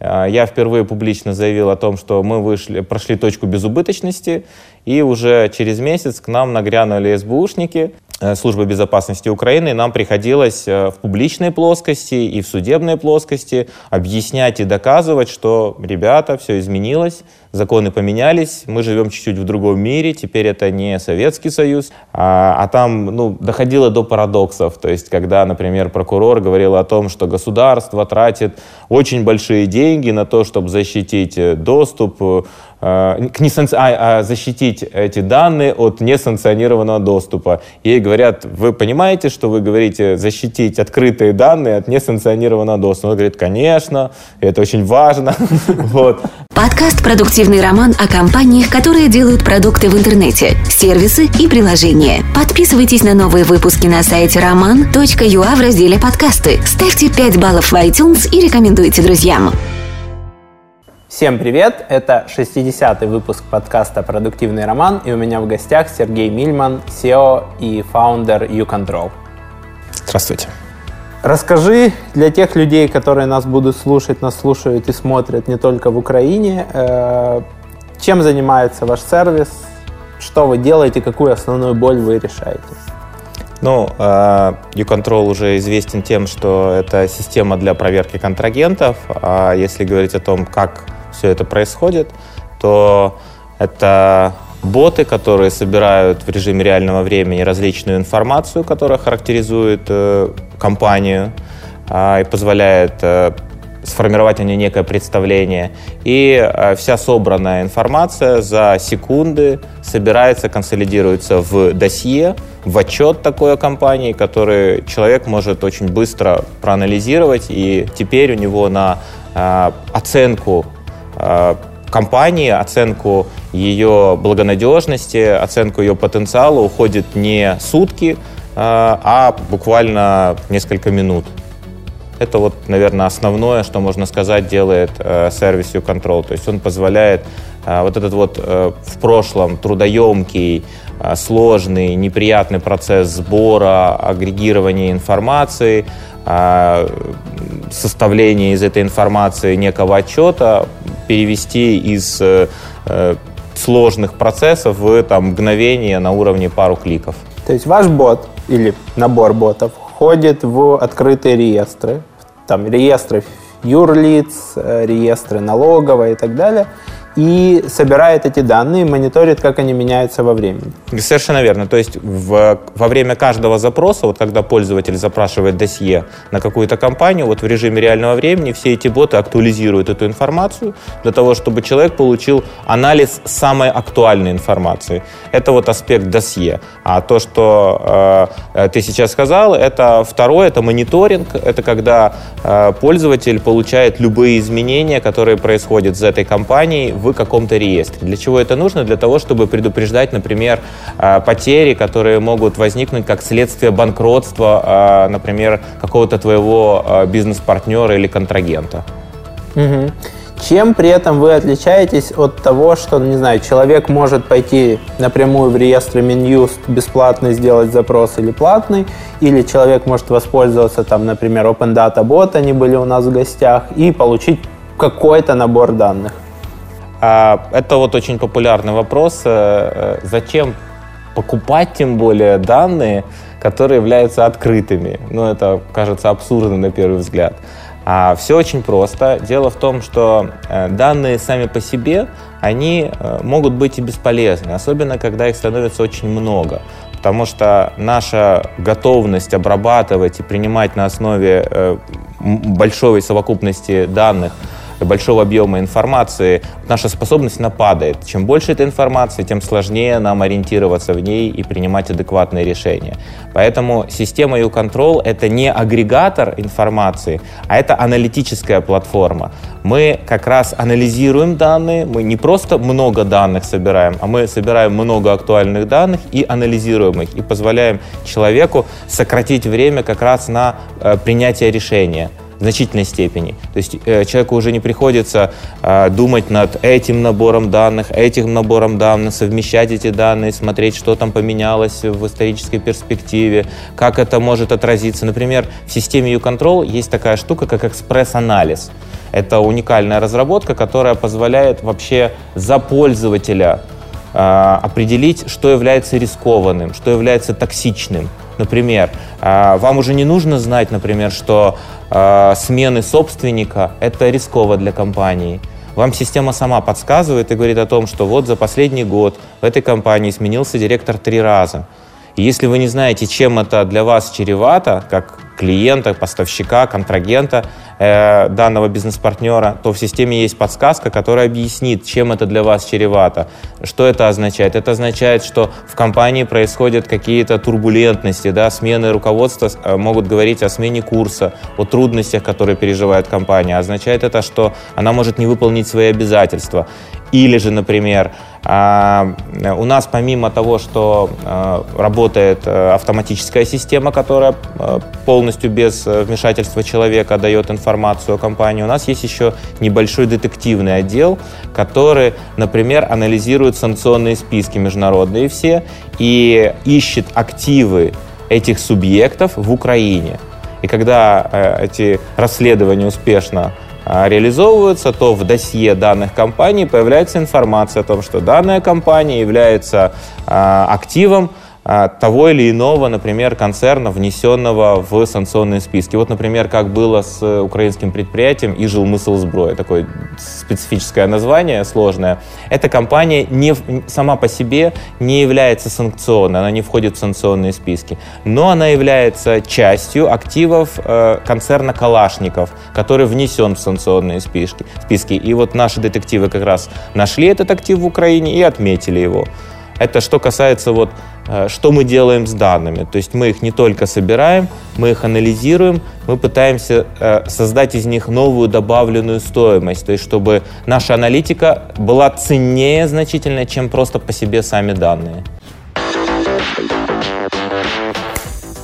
я впервые публично заявил о том, что мы вышли, прошли точку безубыточности, и уже через месяц к нам нагрянули СБУшники, службы безопасности Украины, нам приходилось э, в публичной плоскости и в судебной плоскости объяснять и доказывать, что, ребята, все изменилось, законы поменялись, мы живем чуть-чуть в другом мире, теперь это не Советский Союз, а, а там ну, доходило до парадоксов, то есть когда, например, прокурор говорил о том, что государство тратит очень большие деньги на то, чтобы защитить э, доступ Э, к несанкци... а, а защитить эти данные от несанкционированного доступа. Ей говорят, вы понимаете, что вы говорите защитить открытые данные от несанкционированного доступа? Она говорит, конечно, это очень важно. вот. Подкаст «Продуктивный роман» о компаниях, которые делают продукты в интернете, сервисы и приложения. Подписывайтесь на новые выпуски на сайте roman.ua в разделе «Подкасты». Ставьте 5 баллов в iTunes и рекомендуйте друзьям. Всем привет! Это 60-й выпуск подкаста «Продуктивный роман» и у меня в гостях Сергей Мильман, SEO и фаундер YouControl. Здравствуйте. Расскажи для тех людей, которые нас будут слушать, нас слушают и смотрят не только в Украине, э, чем занимается ваш сервис, что вы делаете, какую основную боль вы решаете? Ну, YouControl э, уже известен тем, что это система для проверки контрагентов. А если говорить о том, как все это происходит, то это боты, которые собирают в режиме реального времени различную информацию, которая характеризует э, компанию э, и позволяет э, сформировать о ней некое представление. И э, вся собранная информация за секунды собирается, консолидируется в досье, в отчет такой о компании, который человек может очень быстро проанализировать, и теперь у него на э, оценку компании, оценку ее благонадежности, оценку ее потенциала уходит не сутки, э, а буквально несколько минут. Это вот, наверное, основное, что можно сказать, делает э, сервис control. То есть он позволяет э, вот этот вот э, в прошлом трудоемкий, э, сложный, неприятный процесс сбора, агрегирования информации, э, составления из этой информации некого отчета перевести из э, э, сложных процессов в там, мгновение на уровне пару кликов. То есть ваш бот или набор ботов входит в открытые реестры, там реестры юрлиц, э, реестры налоговой и так далее – и собирает эти данные, мониторит, как они меняются во времени. Совершенно верно. То есть в, во время каждого запроса, вот когда пользователь запрашивает досье на какую-то компанию, вот в режиме реального времени все эти боты актуализируют эту информацию для того, чтобы человек получил анализ самой актуальной информации. Это вот аспект досье. А то, что э, ты сейчас сказал, это второе, это мониторинг. Это когда э, пользователь получает любые изменения, которые происходят с этой компанией в каком-то реестре. Для чего это нужно? Для того, чтобы предупреждать, например, а, потери, которые могут возникнуть как следствие банкротства, а, например, какого-то твоего а, бизнес-партнера или контрагента. Угу. Чем при этом вы отличаетесь от того, что, не знаю, человек может пойти напрямую в реестр Минюст бесплатно сделать запрос или платный, или человек может воспользоваться, там, например, Open Data Bot, они были у нас в гостях, и получить какой-то набор данных? А, это вот очень популярный вопрос. Э, э, зачем покупать, тем более, данные, которые являются открытыми? Ну, это кажется абсурдно на первый взгляд. А все очень просто. Дело в том, что э, данные сами по себе, они могут быть и бесполезны, особенно когда их становится очень много. Потому что наша готовность обрабатывать и принимать на основе большой совокупности данных большого объема информации, наша способность нападает. Чем больше этой информации, тем сложнее нам ориентироваться в ней и принимать адекватные решения. Поэтому система U-Control — это не агрегатор информации, а это аналитическая платформа. Мы как раз анализируем данные, мы не просто много данных собираем, а мы собираем много актуальных данных и анализируем их, и позволяем человеку сократить время как раз на э, принятие решения в значительной степени. То есть э, человеку уже не приходится э, думать над этим набором данных, этим набором данных, совмещать эти данные, смотреть, что там поменялось в исторической перспективе, как это может отразиться. Например, в системе U-Control есть такая штука, как экспресс-анализ. Это уникальная разработка, которая позволяет вообще за пользователя э, определить, что является рискованным, что является токсичным. Например, э, вам уже не нужно знать, например, что э, смены собственника – это рисково для компании. Вам система сама подсказывает и говорит о том, что вот за последний год в этой компании сменился директор три раза. Если вы не знаете, чем это для вас чревато, как клиента, поставщика, контрагента э, данного бизнес-партнера, то в системе есть подсказка, которая объяснит, чем это для вас чревато. Что это означает? Это означает, что в компании происходят какие-то турбулентности, да, смены руководства э, могут говорить о смене курса, о трудностях, которые переживает компания. Означает это, что она может не выполнить свои обязательства. Или же, например, у нас помимо того, что а, работает э, автоматическая система, которая э, полностью без э, вмешательства человека дает информацию о компании, у нас есть еще небольшой детективный отдел, который, например, анализирует санкционные списки международные все и ищет активы этих субъектов в Украине. И когда эти расследования успешно а, реализовываются, то в досье данных компаний появляется информация о том, что данная компания является а, активом а, того или иного, например, концерна, внесенного в санкционные списки. Вот, например, как было с украинским предприятием «Ижелмыслсброя», такое специфическое название, сложное. Эта компания не, сама по себе не является санкционной, она не входит в санкционные списки, но она является частью активов э, концерна «Калашников», который внесен в санкционные списки. списки. И вот наши детективы как раз нашли этот актив в Украине и отметили его. Это что касается вот Э, что мы делаем с данными. То есть мы их не только собираем, мы их анализируем, мы пытаемся э, создать из них новую добавленную стоимость, то есть чтобы наша аналитика была ценнее значительно, чем просто по себе сами данные.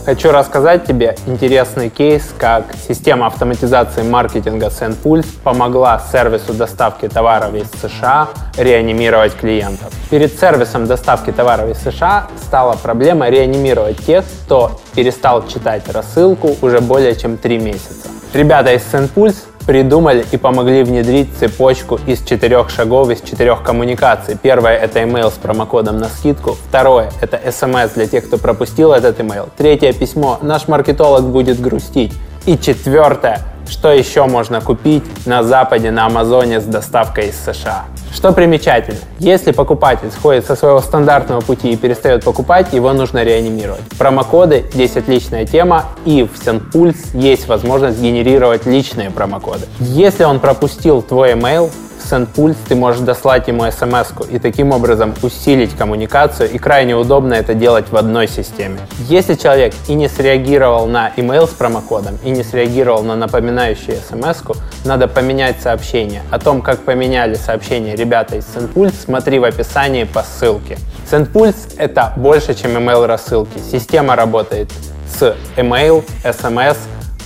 Хочу рассказать тебе интересный кейс, как система автоматизации маркетинга SendPulse помогла сервису доставки товаров из США реанимировать клиентов. Перед сервисом доставки товаров из США стала проблема реанимировать тех, кто перестал читать рассылку уже более чем три месяца. Ребята из SendPulse придумали и помогли внедрить цепочку из четырех шагов, из четырех коммуникаций. Первое — это email с промокодом на скидку. Второе — это SMS для тех, кто пропустил этот email. Третье письмо — наш маркетолог будет грустить. И четвертое — что еще можно купить на Западе, на Амазоне с доставкой из США? Что примечательно, если покупатель сходит со своего стандартного пути и перестает покупать, его нужно реанимировать. Промокоды здесь отличная тема, и в SendPulse есть возможность генерировать личные промокоды. Если он пропустил твой email, SendPulse ты можешь дослать ему смс и таким образом усилить коммуникацию, и крайне удобно это делать в одной системе. Если человек и не среагировал на email с промокодом, и не среагировал на напоминающую смс надо поменять сообщение. О том, как поменяли сообщение ребята из SendPulse, смотри в описании по ссылке. SendPulse — это больше, чем email рассылки. Система работает с email, SMS,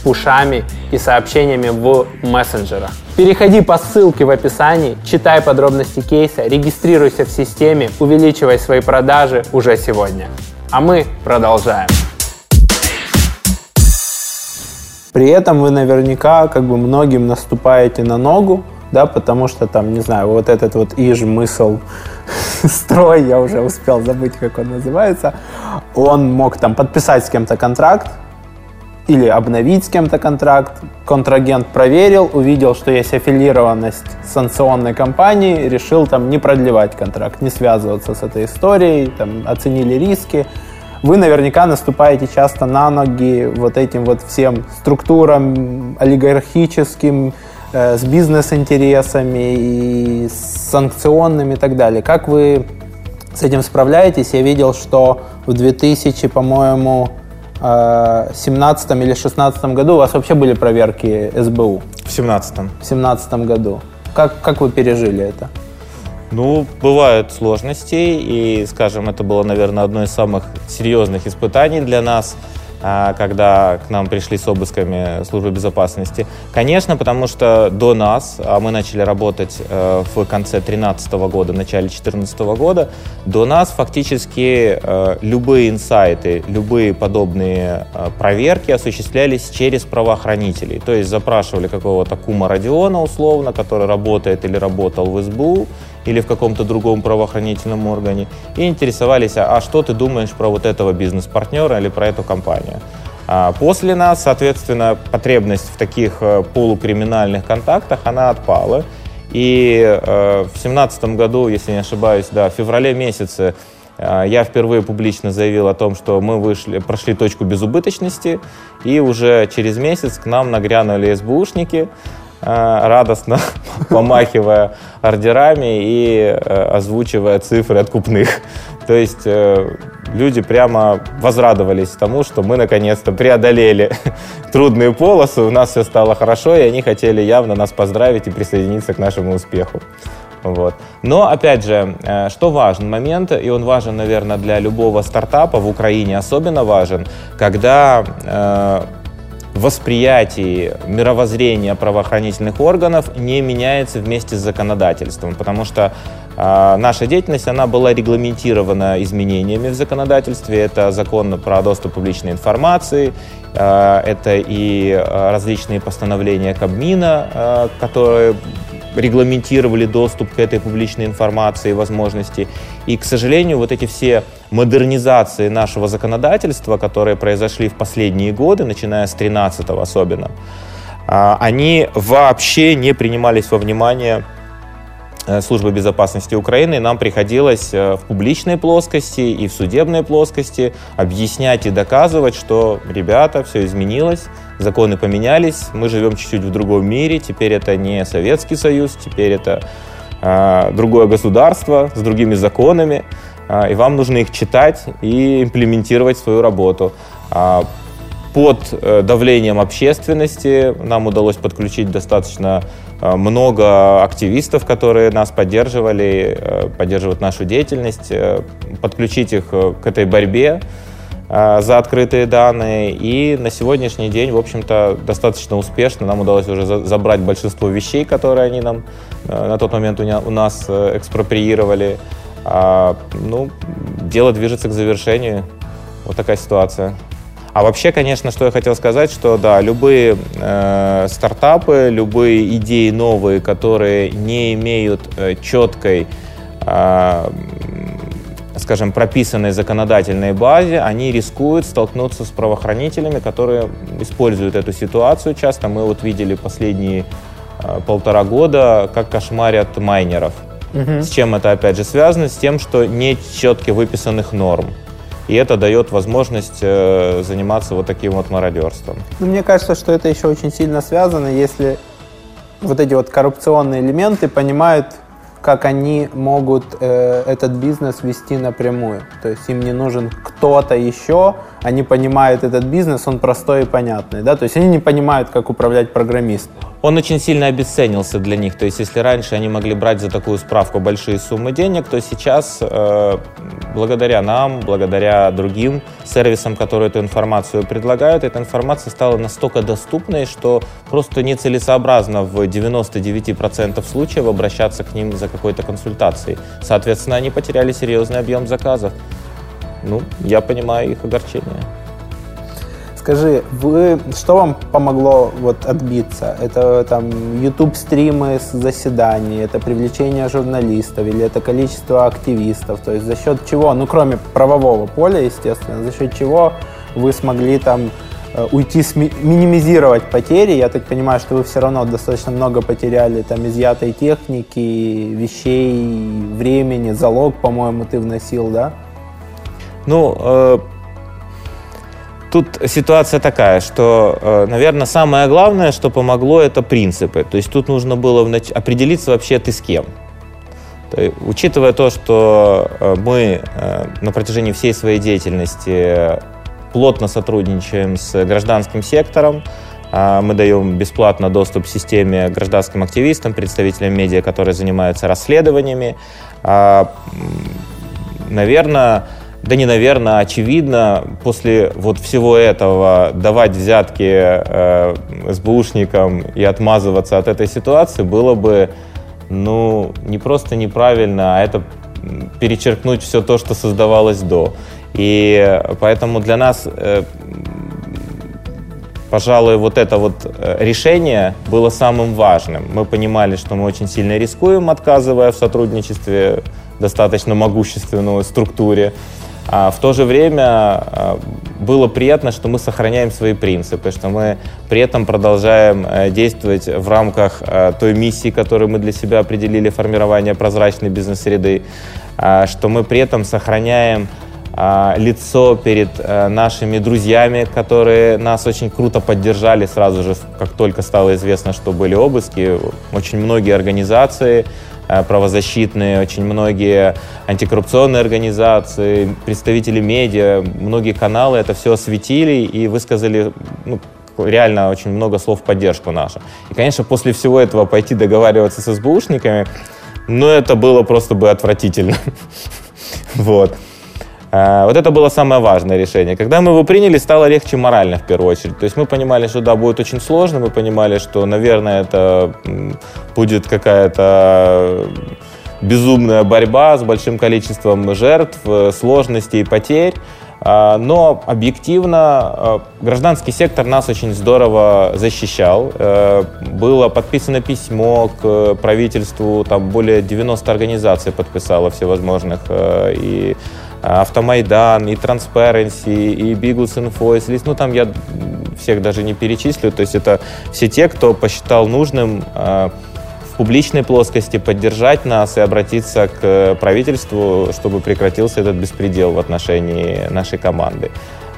пушами и сообщениями в мессенджерах. Переходи по ссылке в описании, читай подробности кейса, регистрируйся в системе, увеличивай свои продажи уже сегодня. А мы продолжаем. При этом вы наверняка как бы многим наступаете на ногу, да, потому что там, не знаю, вот этот вот иж мысл строй, я уже успел забыть, как он называется, он мог там подписать с кем-то контракт, или обновить с кем-то контракт. Контрагент проверил, увидел, что есть аффилированность санкционной компанией, решил там не продлевать контракт, не связываться с этой историей, там, оценили риски. Вы наверняка наступаете часто на ноги вот этим вот всем структурам олигархическим, э, с бизнес-интересами и с санкционными и так далее. Как вы с этим справляетесь? Я видел, что в 2000, по-моему, 17 или 16 году у вас вообще были проверки СБУ? В 17 В 17 году. Как, как вы пережили это? Ну, бывают сложности, и, скажем, это было, наверное, одно из самых серьезных испытаний для нас. А, когда к нам пришли с обысками службы безопасности? Конечно, потому что до нас, а мы начали работать э, в конце 2013 года, начале 2014 года, до нас фактически э, любые инсайты, любые подобные э, проверки осуществлялись через правоохранителей. То есть запрашивали какого-то кума Родиона условно, который работает или работал в СБУ, или в каком-то другом правоохранительном органе, и интересовались, а, а что ты думаешь про вот этого бизнес-партнера или про эту компанию. А после нас, соответственно, потребность в таких э, полукриминальных контактах, она отпала. И э, в семнадцатом году, если не ошибаюсь, да, в феврале месяце э, я впервые публично заявил о том, что мы вышли, прошли точку безубыточности, и уже через месяц к нам нагрянули СБУшники, радостно помахивая ордерами и э, озвучивая цифры откупных. То есть э, люди прямо возрадовались тому, что мы наконец-то преодолели трудные полосы, у нас все стало хорошо, и они хотели явно нас поздравить и присоединиться к нашему успеху. Вот. Но, опять же, что важен момент, и он важен, наверное, для любого стартапа, в Украине особенно важен, когда восприятии мировоззрения правоохранительных органов не меняется вместе с законодательством, потому что э, наша деятельность она была регламентирована изменениями в законодательстве. Это закон про доступ к публичной информации, э, это и различные постановления Кабмина, э, которые регламентировали доступ к этой публичной информации и возможности. И, к сожалению, вот эти все модернизации нашего законодательства, которые произошли в последние годы, начиная с 13 особенно, а, они вообще не принимались во внимание службы безопасности Украины, нам приходилось э, в публичной плоскости и в судебной плоскости объяснять и доказывать, что, ребята, все изменилось, законы поменялись, мы живем чуть-чуть в другом мире, теперь это не Советский Союз, теперь это э, другое государство с другими законами, э, и вам нужно их читать и имплементировать свою работу. Под э, давлением общественности нам удалось подключить достаточно Э, много активистов, которые нас поддерживали, э, поддерживают нашу деятельность, подключить их к этой борьбе за открытые данные. И на сегодняшний день, в общем-то, достаточно успешно нам удалось уже забрать большинство вещей, которые они нам на тот момент у нас экспроприировали. А, ну, дело движется к завершению. Вот такая ситуация. А вообще, конечно, что я хотел сказать, что да, любые э, стартапы, любые идеи новые, которые не имеют э, четкой, э, скажем, прописанной законодательной базе, они рискуют столкнуться с правоохранителями, которые используют эту ситуацию. Часто мы вот видели последние э, полтора года, как кошмарят майнеров. Угу. С чем это опять же связано? С тем, что нет четко выписанных норм. И это дает возможность э, заниматься вот таким вот мародерством. Ну, мне кажется, что это еще очень сильно связано, если вот эти вот коррупционные элементы понимают, как они могут э, этот бизнес вести напрямую. То есть им не нужен кто-то еще, они понимают этот бизнес, он простой и понятный. Да? То есть они не понимают, как управлять программистом он очень сильно обесценился для них. То есть, если раньше они могли брать за такую справку большие суммы денег, то сейчас, э, благодаря нам, благодаря другим сервисам, которые эту информацию предлагают, эта информация стала настолько доступной, что просто нецелесообразно в 99% случаев обращаться к ним за какой-то консультацией. Соответственно, они потеряли серьезный объем заказов. Ну, я понимаю их огорчение. Скажи, вы, что вам помогло вот отбиться? Это там YouTube стримы с заседаний, это привлечение журналистов или это количество активистов? То есть за счет чего, ну кроме правового поля, естественно, за счет чего вы смогли там э, уйти, минимизировать потери. Я так понимаю, что вы все равно достаточно много потеряли там изъятой техники, вещей, времени, залог, по-моему, ты вносил, да? Ну, э Тут ситуация такая, что, э, наверное, самое главное, что помогло, это принципы. То есть тут нужно было определиться вообще ты с кем. То учитывая то, что э, мы э, на протяжении всей своей деятельности плотно сотрудничаем с гражданским сектором, мы даем бесплатно доступ к системе гражданским активистам, представителям медиа, которые занимаются расследованиями. Наверное, да не наверное, очевидно, после вот всего этого давать взятки э, СБУшникам и отмазываться от этой ситуации было бы, ну, не просто неправильно, а это перечеркнуть все то, что создавалось до. И поэтому для нас, э, пожалуй, вот это вот э, решение было самым важным. Мы понимали, что мы очень сильно рискуем, отказывая в сотрудничестве достаточно могущественной структуре. А в то же время а, было приятно, что мы сохраняем свои принципы, что мы при этом продолжаем э, действовать в рамках э, той миссии, которую мы для себя определили, формирование прозрачной бизнес-среды, а, что мы при этом сохраняем а, лицо перед э, нашими друзьями, которые нас очень круто поддержали сразу же, как только стало известно, что были обыски. Очень многие организации правозащитные, очень многие антикоррупционные организации, представители медиа, многие каналы это все осветили и высказали ну, реально очень много слов в поддержку нашу. И, конечно, после всего этого пойти договариваться с СБУшниками, ну, это было просто бы отвратительно. Вот. Э, вот это было самое важное решение. Когда мы его приняли, стало легче морально в первую очередь. То есть мы понимали, что да, будет очень сложно, мы понимали, что, наверное, это будет какая-то безумная борьба с большим количеством жертв, э, сложностей и потерь. Э, но объективно гражданский сектор нас очень здорово защищал. Было подписано письмо к правительству, там более 90 организаций подписало всевозможных и Автомайдан, и Transparency, и Bigus Info, ну там я всех даже не перечислю, то есть это все те, кто посчитал нужным а, в публичной плоскости поддержать нас и обратиться к правительству, чтобы прекратился этот беспредел в отношении нашей команды.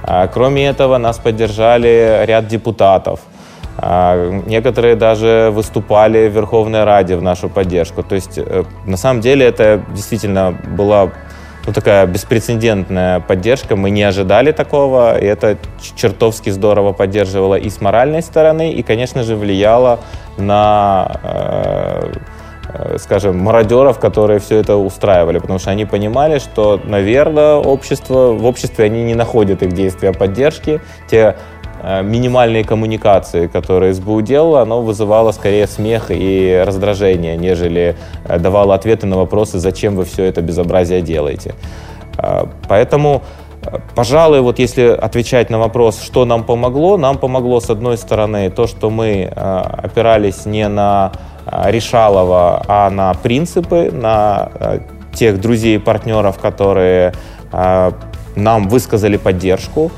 А, кроме этого, нас поддержали ряд депутатов. А, некоторые даже выступали в Верховной Раде в нашу поддержку. То есть, э, на самом деле, это действительно была ну, такая беспрецедентная поддержка. Мы не ожидали такого, и это чертовски здорово поддерживало и с моральной стороны, и, конечно же, влияло на э, э, скажем, мародеров, которые все это устраивали, потому что они понимали, что, наверное, общество, в обществе они не находят их действия поддержки. Те минимальные коммуникации, которые СБУ делала, оно вызывало скорее смех и раздражение, нежели э, давало ответы на вопросы, зачем вы все это безобразие делаете. Э, поэтому, пожалуй, вот если отвечать на вопрос, что нам помогло, нам помогло, с одной стороны, то, что мы опирались не на решалово, а на принципы, на тех друзей и партнеров, которые нам высказали поддержку.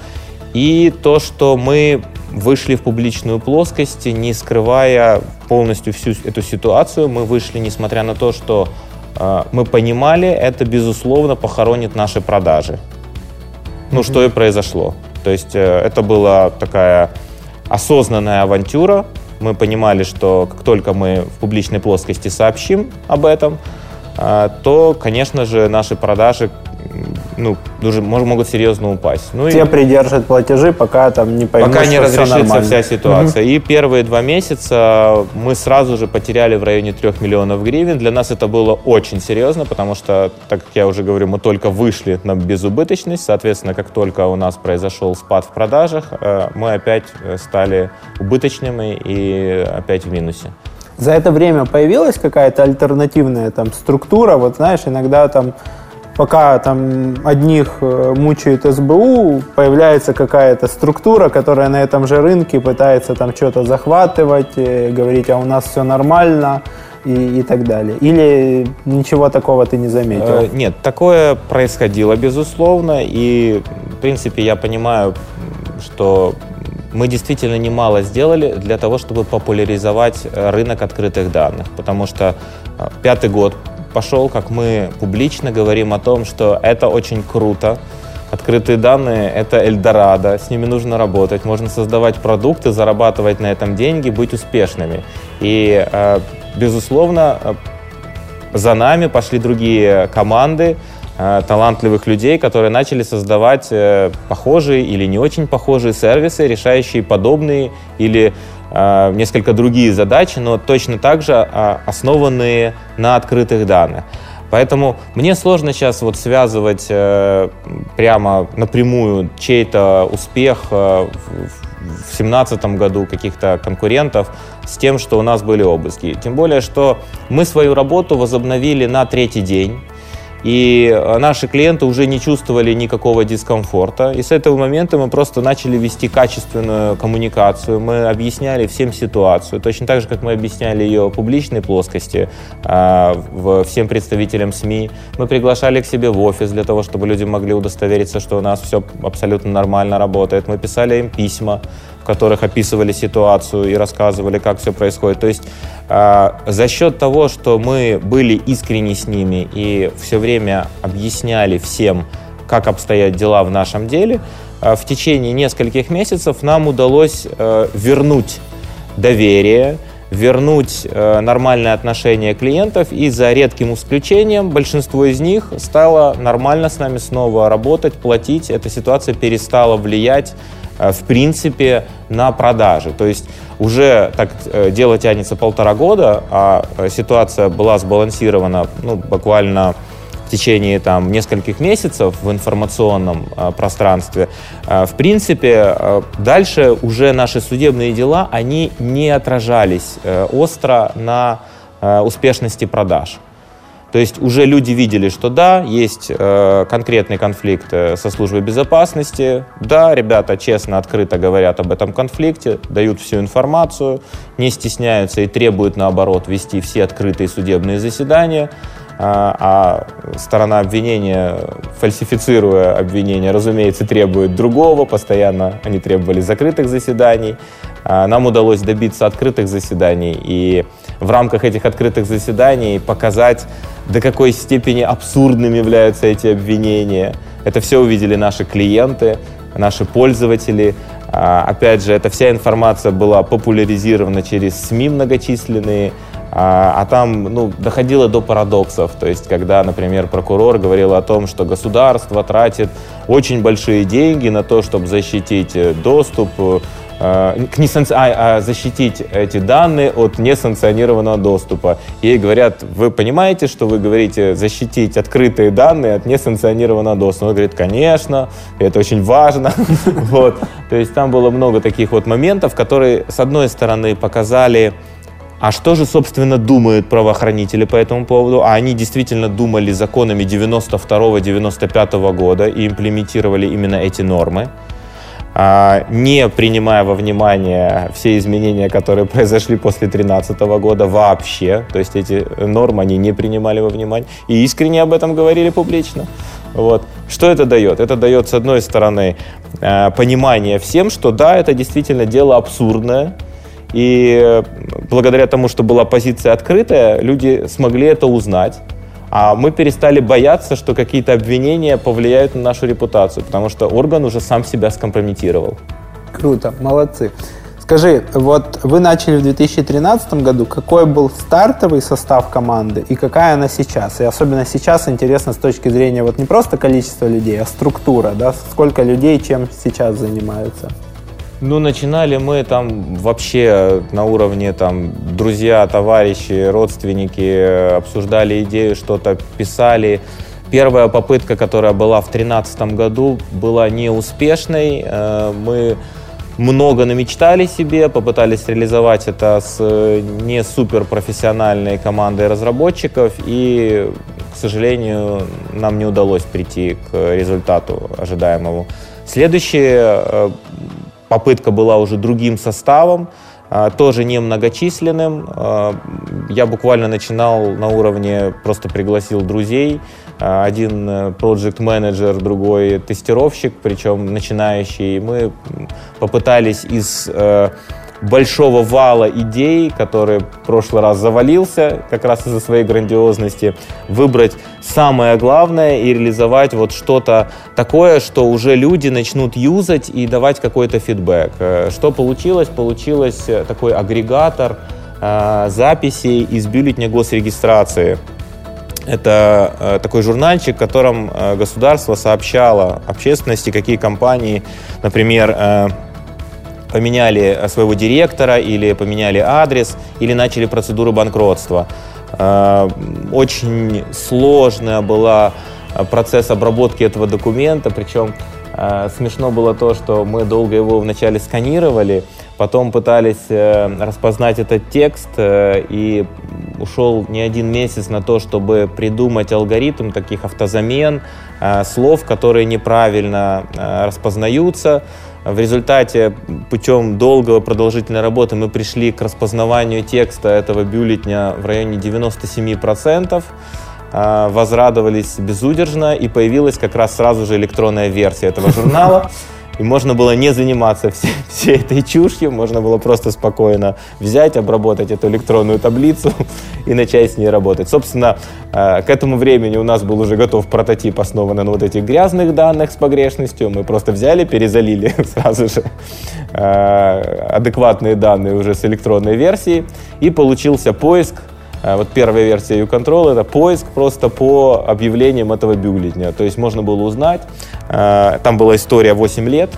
И то, что мы вышли в публичную плоскость, не скрывая полностью всю эту ситуацию, мы вышли, несмотря на то, что э, мы понимали, это, безусловно, похоронит наши продажи. Ну, mm-hmm. что и произошло. То есть э, это была такая осознанная авантюра. Мы понимали, что как только мы в публичной плоскости сообщим об этом, э, то, конечно же, наши продажи ну, дуже, могут серьезно упасть. Ну, Те и, придержат платежи, пока там не поймут, Пока не разрешится вся ситуация. Угу. И первые два месяца мы сразу же потеряли в районе 3 миллионов гривен. Для нас это было очень серьезно, потому что, так как я уже говорю, мы только вышли на безубыточность. Соответственно, как только у нас произошел спад в продажах, э, мы опять э, стали убыточными и опять в минусе. За это время появилась какая-то альтернативная там структура? Вот знаешь, иногда там пока там одних э, мучает СБУ, появляется какая-то структура, которая на этом же рынке пытается там что-то захватывать, э, говорить, а у нас все нормально и, и так далее. Или ничего такого ты не заметил? Э, нет, такое происходило, безусловно, и, в принципе, я понимаю, что мы действительно немало сделали для того, чтобы популяризовать рынок открытых данных, потому что пятый год пошел, как мы публично говорим о том, что это очень круто. Открытые данные — это Эльдорадо, с ними нужно работать, можно создавать продукты, зарабатывать на этом деньги, быть успешными. И, э, безусловно, э, за нами пошли другие команды, э, талантливых людей, которые начали создавать похожие или не очень похожие сервисы, решающие подобные или несколько другие задачи, но точно так же э, основанные на открытых данных. Поэтому мне сложно сейчас вот связывать э, прямо напрямую чей-то успех э, в 2017 году каких-то конкурентов с тем, что у нас были обыски. Тем более, что мы свою работу возобновили на третий день. И э, наши клиенты уже не чувствовали никакого дискомфорта. И с этого момента мы просто начали вести качественную коммуникацию. Мы объясняли всем ситуацию, точно так же, как мы объясняли ее публичной плоскости э, всем представителям СМИ. Мы приглашали к себе в офис для того, чтобы люди могли удостовериться, что у нас все абсолютно нормально работает. Мы писали им письма, в которых описывали ситуацию и рассказывали, как все происходит. То есть э, за счет того, что мы были искренни с ними и все время объясняли всем, как обстоят дела в нашем деле, э, в течение нескольких месяцев нам удалось э, вернуть доверие, вернуть э, нормальное отношение клиентов, и за редким исключением большинство из них стало нормально с нами снова работать, платить. Эта ситуация перестала влиять в принципе на продажи. То есть уже так э, дело тянется полтора года, а э, ситуация была сбалансирована ну, буквально в течение там, нескольких месяцев в информационном э, пространстве, э, в принципе, э, дальше уже наши судебные дела, они не отражались э, остро на э, успешности продаж. То есть уже люди видели, что да, есть э, конкретный конфликт э, со службой безопасности, да, ребята честно, открыто говорят об этом конфликте, дают всю информацию, не стесняются и требуют, наоборот, вести все открытые судебные заседания, а, а сторона обвинения, фальсифицируя обвинение, разумеется, требует другого, постоянно они требовали закрытых заседаний. А, нам удалось добиться открытых заседаний и в рамках этих открытых заседаний показать, до какой степени абсурдными являются эти обвинения. Это все увидели наши клиенты, наши пользователи. А, опять же, эта вся информация была популяризирована через СМИ многочисленные, а, а там ну, доходило до парадоксов. То есть, когда, например, прокурор говорил о том, что государство тратит очень большие деньги на то, чтобы защитить э, доступ Э, к несанкци... а, а защитить эти данные от несанкционированного доступа. Ей говорят, вы понимаете, что вы говорите защитить открытые данные от несанкционированного доступа? Она говорит, конечно, это очень важно. вот. То есть там было много таких вот моментов, которые, с одной стороны, показали, а что же, собственно, думают правоохранители по этому поводу? А они действительно думали законами 92-95 года и имплементировали именно эти нормы. А, не принимая во внимание все изменения, которые произошли после 2013 года вообще. То есть эти нормы они не принимали во внимание и искренне об этом говорили публично. Вот. Что это дает? Это дает, с одной стороны, э, понимание всем, что да, это действительно дело абсурдное, и благодаря тому, что была позиция открытая, люди смогли это узнать. А мы перестали бояться, что какие-то обвинения повлияют на нашу репутацию, потому что орган уже сам себя скомпрометировал. Круто, молодцы. Скажи, вот вы начали в 2013 году, какой был стартовый состав команды и какая она сейчас? И особенно сейчас интересно с точки зрения вот не просто количества людей, а структура, да, сколько людей чем сейчас занимаются? Ну, начинали мы там вообще на уровне там друзья, товарищи, родственники, обсуждали идею, что-то писали. Первая попытка, которая была в 2013 году, была неуспешной. Э, мы много намечтали себе, попытались реализовать это с не супер профессиональной командой разработчиков, и, к сожалению, нам не удалось прийти к результату ожидаемому. Следующее э, попытка была уже другим составом, а, тоже немногочисленным. А, я буквально начинал на уровне, просто пригласил друзей. А, один э, project менеджер другой тестировщик, причем начинающий. Мы попытались из э, большого вала идей, который в прошлый раз завалился как раз из-за своей грандиозности, выбрать самое главное и реализовать вот что-то такое, что уже люди начнут юзать и давать какой-то фидбэк. Э, что получилось? Получилось э, такой агрегатор э, записей из бюллетня госрегистрации. Это э, такой журнальчик, в котором государство сообщало общественности, какие компании, например, поменяли э, своего директора или поменяли адрес, или начали процедуру банкротства. Очень сложная была процесс обработки этого документа, причем смешно было то, что мы долго его вначале сканировали, потом пытались распознать этот текст, и ушел не один месяц на то, чтобы придумать алгоритм таких автозамен, слов, которые неправильно распознаются, в результате путем долгого продолжительной работы мы пришли к распознаванию текста этого бюллетня в районе 97%, а, возрадовались безудержно, и появилась как раз сразу же электронная версия этого журнала. И можно было не заниматься всей, всей этой чушью, можно было просто спокойно взять, обработать эту электронную таблицу и начать с ней работать. Собственно, э, к этому времени у нас был уже готов прототип, основанный на вот этих грязных данных с погрешностью. Мы просто взяли, перезалили сразу же э, адекватные данные уже с электронной версии, и получился поиск вот первая версия U-Control это поиск просто по объявлениям этого бюллетня. То есть можно было узнать, там была история 8 лет,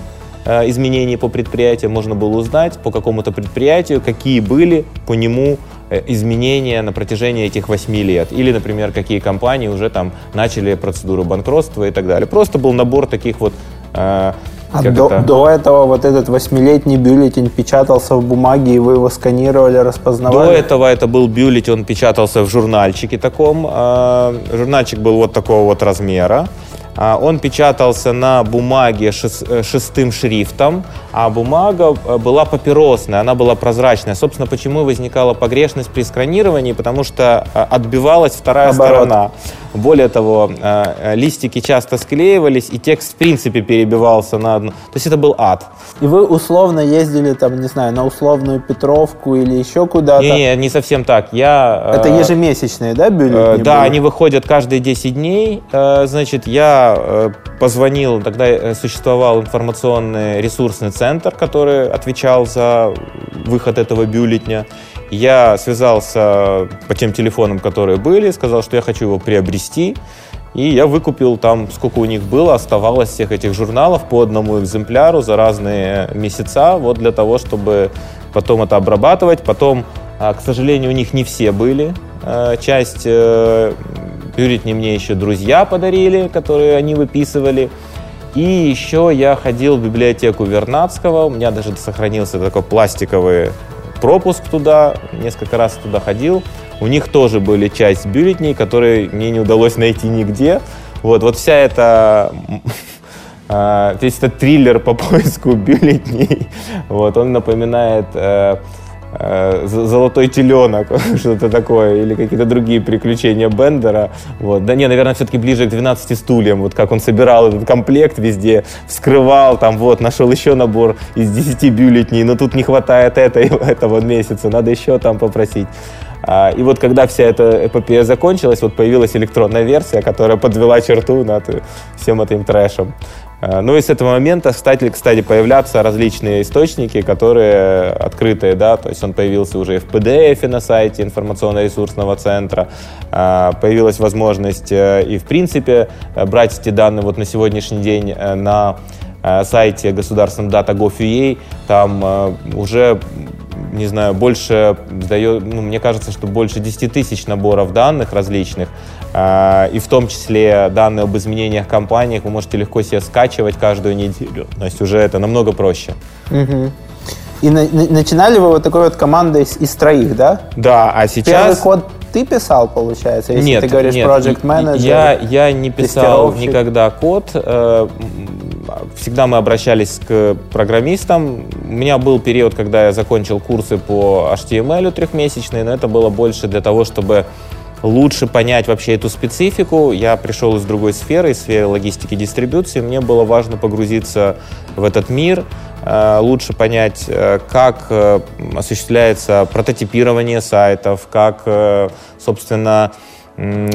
изменений по предприятию, можно было узнать по какому-то предприятию, какие были по нему Э, изменения на протяжении этих восьми лет. Или, например, какие компании уже там начали процедуру банкротства и так далее. Просто был набор таких вот а до, это? до этого вот этот восьмилетний бюллетень печатался в бумаге, и вы его сканировали, распознавали? До этого это был бюллетень, он печатался в журнальчике таком. Э, журнальчик был вот такого вот размера. А, он печатался на бумаге э, шестым шрифтом, а бумага э, была папиросная, она была прозрачная. Собственно, почему возникала погрешность при сканировании? Потому что э, отбивалась вторая Оборот. сторона. Более того, листики часто склеивались, и текст в принципе перебивался на одну. То есть это был ад. И вы условно ездили там, не знаю, на условную Петровку или еще куда-то? Не, не, не совсем так. Я, это ежемесячные, да, бюллетени? Да, были? они выходят каждые 10 дней. Значит, я Э, позвонил, тогда э, существовал информационный ресурсный центр, который отвечал за выход этого бюллетня. Я связался по тем телефонам, которые были, сказал, что я хочу его приобрести. И я выкупил там, сколько у них было, оставалось всех этих журналов по одному экземпляру за разные месяца, вот для того, чтобы потом это обрабатывать. Потом, а, к сожалению, у них не все были. Э, Бюллетни мне еще друзья подарили, которые они выписывали. И еще я ходил в библиотеку Вернадского, у меня даже сохранился такой пластиковый пропуск туда, несколько раз туда ходил. У них тоже были часть бюллетней, которые мне не удалось найти нигде. Вот, вот вся эта а, весь этот триллер по поиску бюллетней, вот, он напоминает Э, золотой теленок, что-то такое, или какие-то другие приключения Бендера. Вот. Да не, наверное, все-таки ближе к 12 стульям, вот как он собирал этот комплект везде, вскрывал, там вот, нашел еще набор из 10 бюллетней, но тут не хватает этой, этого месяца, надо еще там попросить. А, и вот когда вся эта эпопея закончилась, вот появилась электронная версия, которая подвела черту над всем этим трэшем. А, ну и с этого момента стали, кстати, появляться различные источники, которые открытые, да, то есть он появился уже и в PDF на сайте информационно-ресурсного центра, а, появилась возможность э, и в принципе брать эти данные вот на сегодняшний день э, на э, сайте государственном data.gov.ua, там уже не знаю, больше дает, ну, мне кажется, что больше 10 тысяч наборов данных различных, э, и в том числе данные об изменениях в компаниях вы можете легко себе скачивать каждую неделю. То есть уже это намного проще. Угу. И на, на, начинали вы вот такой вот командой из, из троих, да? Да, а сейчас... Первый код ты писал, получается, если нет, ты говоришь нет, project manager? Я, я не писал никогда код. Э, всегда мы обращались к программистам. У меня был период, когда я закончил курсы по HTML трехмесячные, но это было больше для того, чтобы лучше понять вообще эту специфику. Я пришел из другой сферы, из сферы логистики и дистрибуции. Мне было важно погрузиться в этот мир, э, лучше понять, э, как э, осуществляется прототипирование сайтов, как, собственно,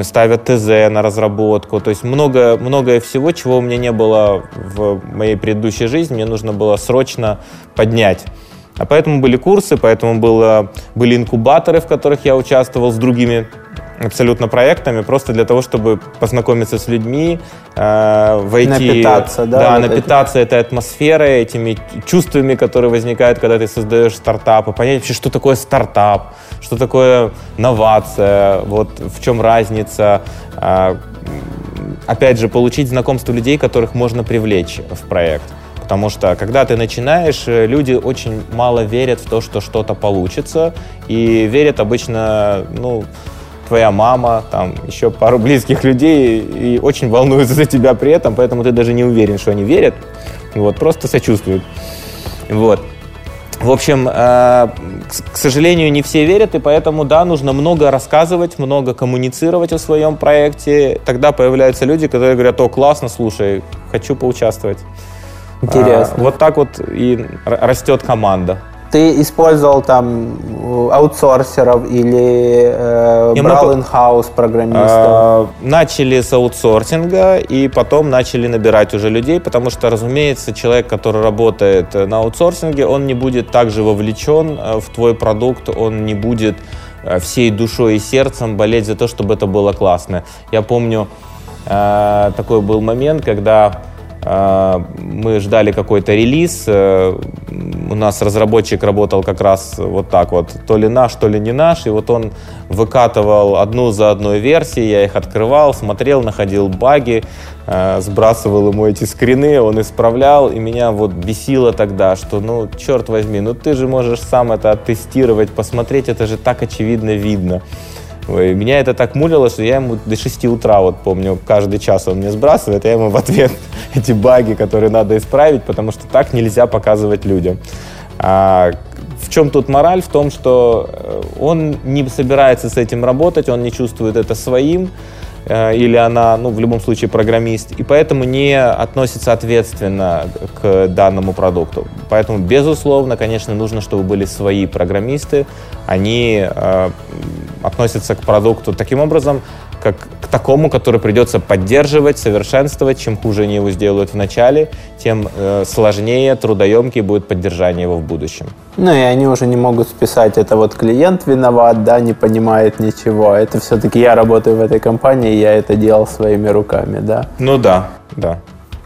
ставят ТЗ на разработку. То есть много, многое всего, чего у меня не было в моей предыдущей жизни, мне нужно было срочно поднять. А поэтому были курсы, поэтому было, были инкубаторы, в которых я участвовал с другими абсолютно проектами, просто для того, чтобы познакомиться с людьми, э, войти... Напитаться, да? Да, вот напитаться этой атмосферой, этими чувствами, которые возникают, когда ты создаешь стартап, и понять вообще, что такое стартап, что такое новация, вот в чем разница. Э, опять же, получить знакомство людей, которых можно привлечь в проект. Потому что, когда ты начинаешь, э, люди очень мало верят в то, что что-то получится. И верят обычно, ну, твоя мама, там, еще пару близких людей, и очень волнуются за тебя при этом, поэтому ты даже не уверен, что они верят. Вот, просто сочувствуют. Вот. В общем, э, к сожалению, не все верят, и поэтому, да, нужно много рассказывать, много коммуницировать о своем проекте. Тогда появляются люди, которые говорят, о, классно, слушай, хочу поучаствовать. Интересно. А, вот так вот и растет команда. Ты использовал там э, аутсорсеров или э, брал много... in-house программистов? А, начали с аутсорсинга и потом начали набирать уже людей, потому что, разумеется, человек, который работает на аутсорсинге, он не будет также вовлечен э, в твой продукт, он не будет э, всей душой и сердцем болеть за то, чтобы это было классно. Я помню, э, такой был момент, когда мы ждали какой-то релиз. Э, у нас разработчик работал как раз вот так вот, то ли наш, то ли не наш. И вот он выкатывал одну за одной версии, я их открывал, смотрел, находил баги, э, сбрасывал ему эти скрины, он исправлял. И меня вот бесило тогда, что ну, черт возьми, ну ты же можешь сам это оттестировать, посмотреть, это же так очевидно видно. Ой, меня это так мулило, что я ему до 6 утра, вот помню, каждый час он мне сбрасывает, я ему в ответ эти баги, которые надо исправить, потому что так нельзя показывать людям. А, в чем тут мораль? В том, что э, он не собирается с этим работать, он не чувствует это своим, или она, ну, в любом случае, программист, и поэтому не относится ответственно к данному продукту. Поэтому, безусловно, конечно, нужно, чтобы были свои программисты, они э, относятся к продукту таким образом, как к такому, который придется поддерживать, совершенствовать. Чем хуже они его сделают в начале, тем э, сложнее, трудоемкий будет поддержание его в будущем. Ну и они уже не могут списать, это вот клиент виноват, да, не понимает ничего. Это все-таки я работаю в этой компании, я это делал своими руками, да? Ну да, да.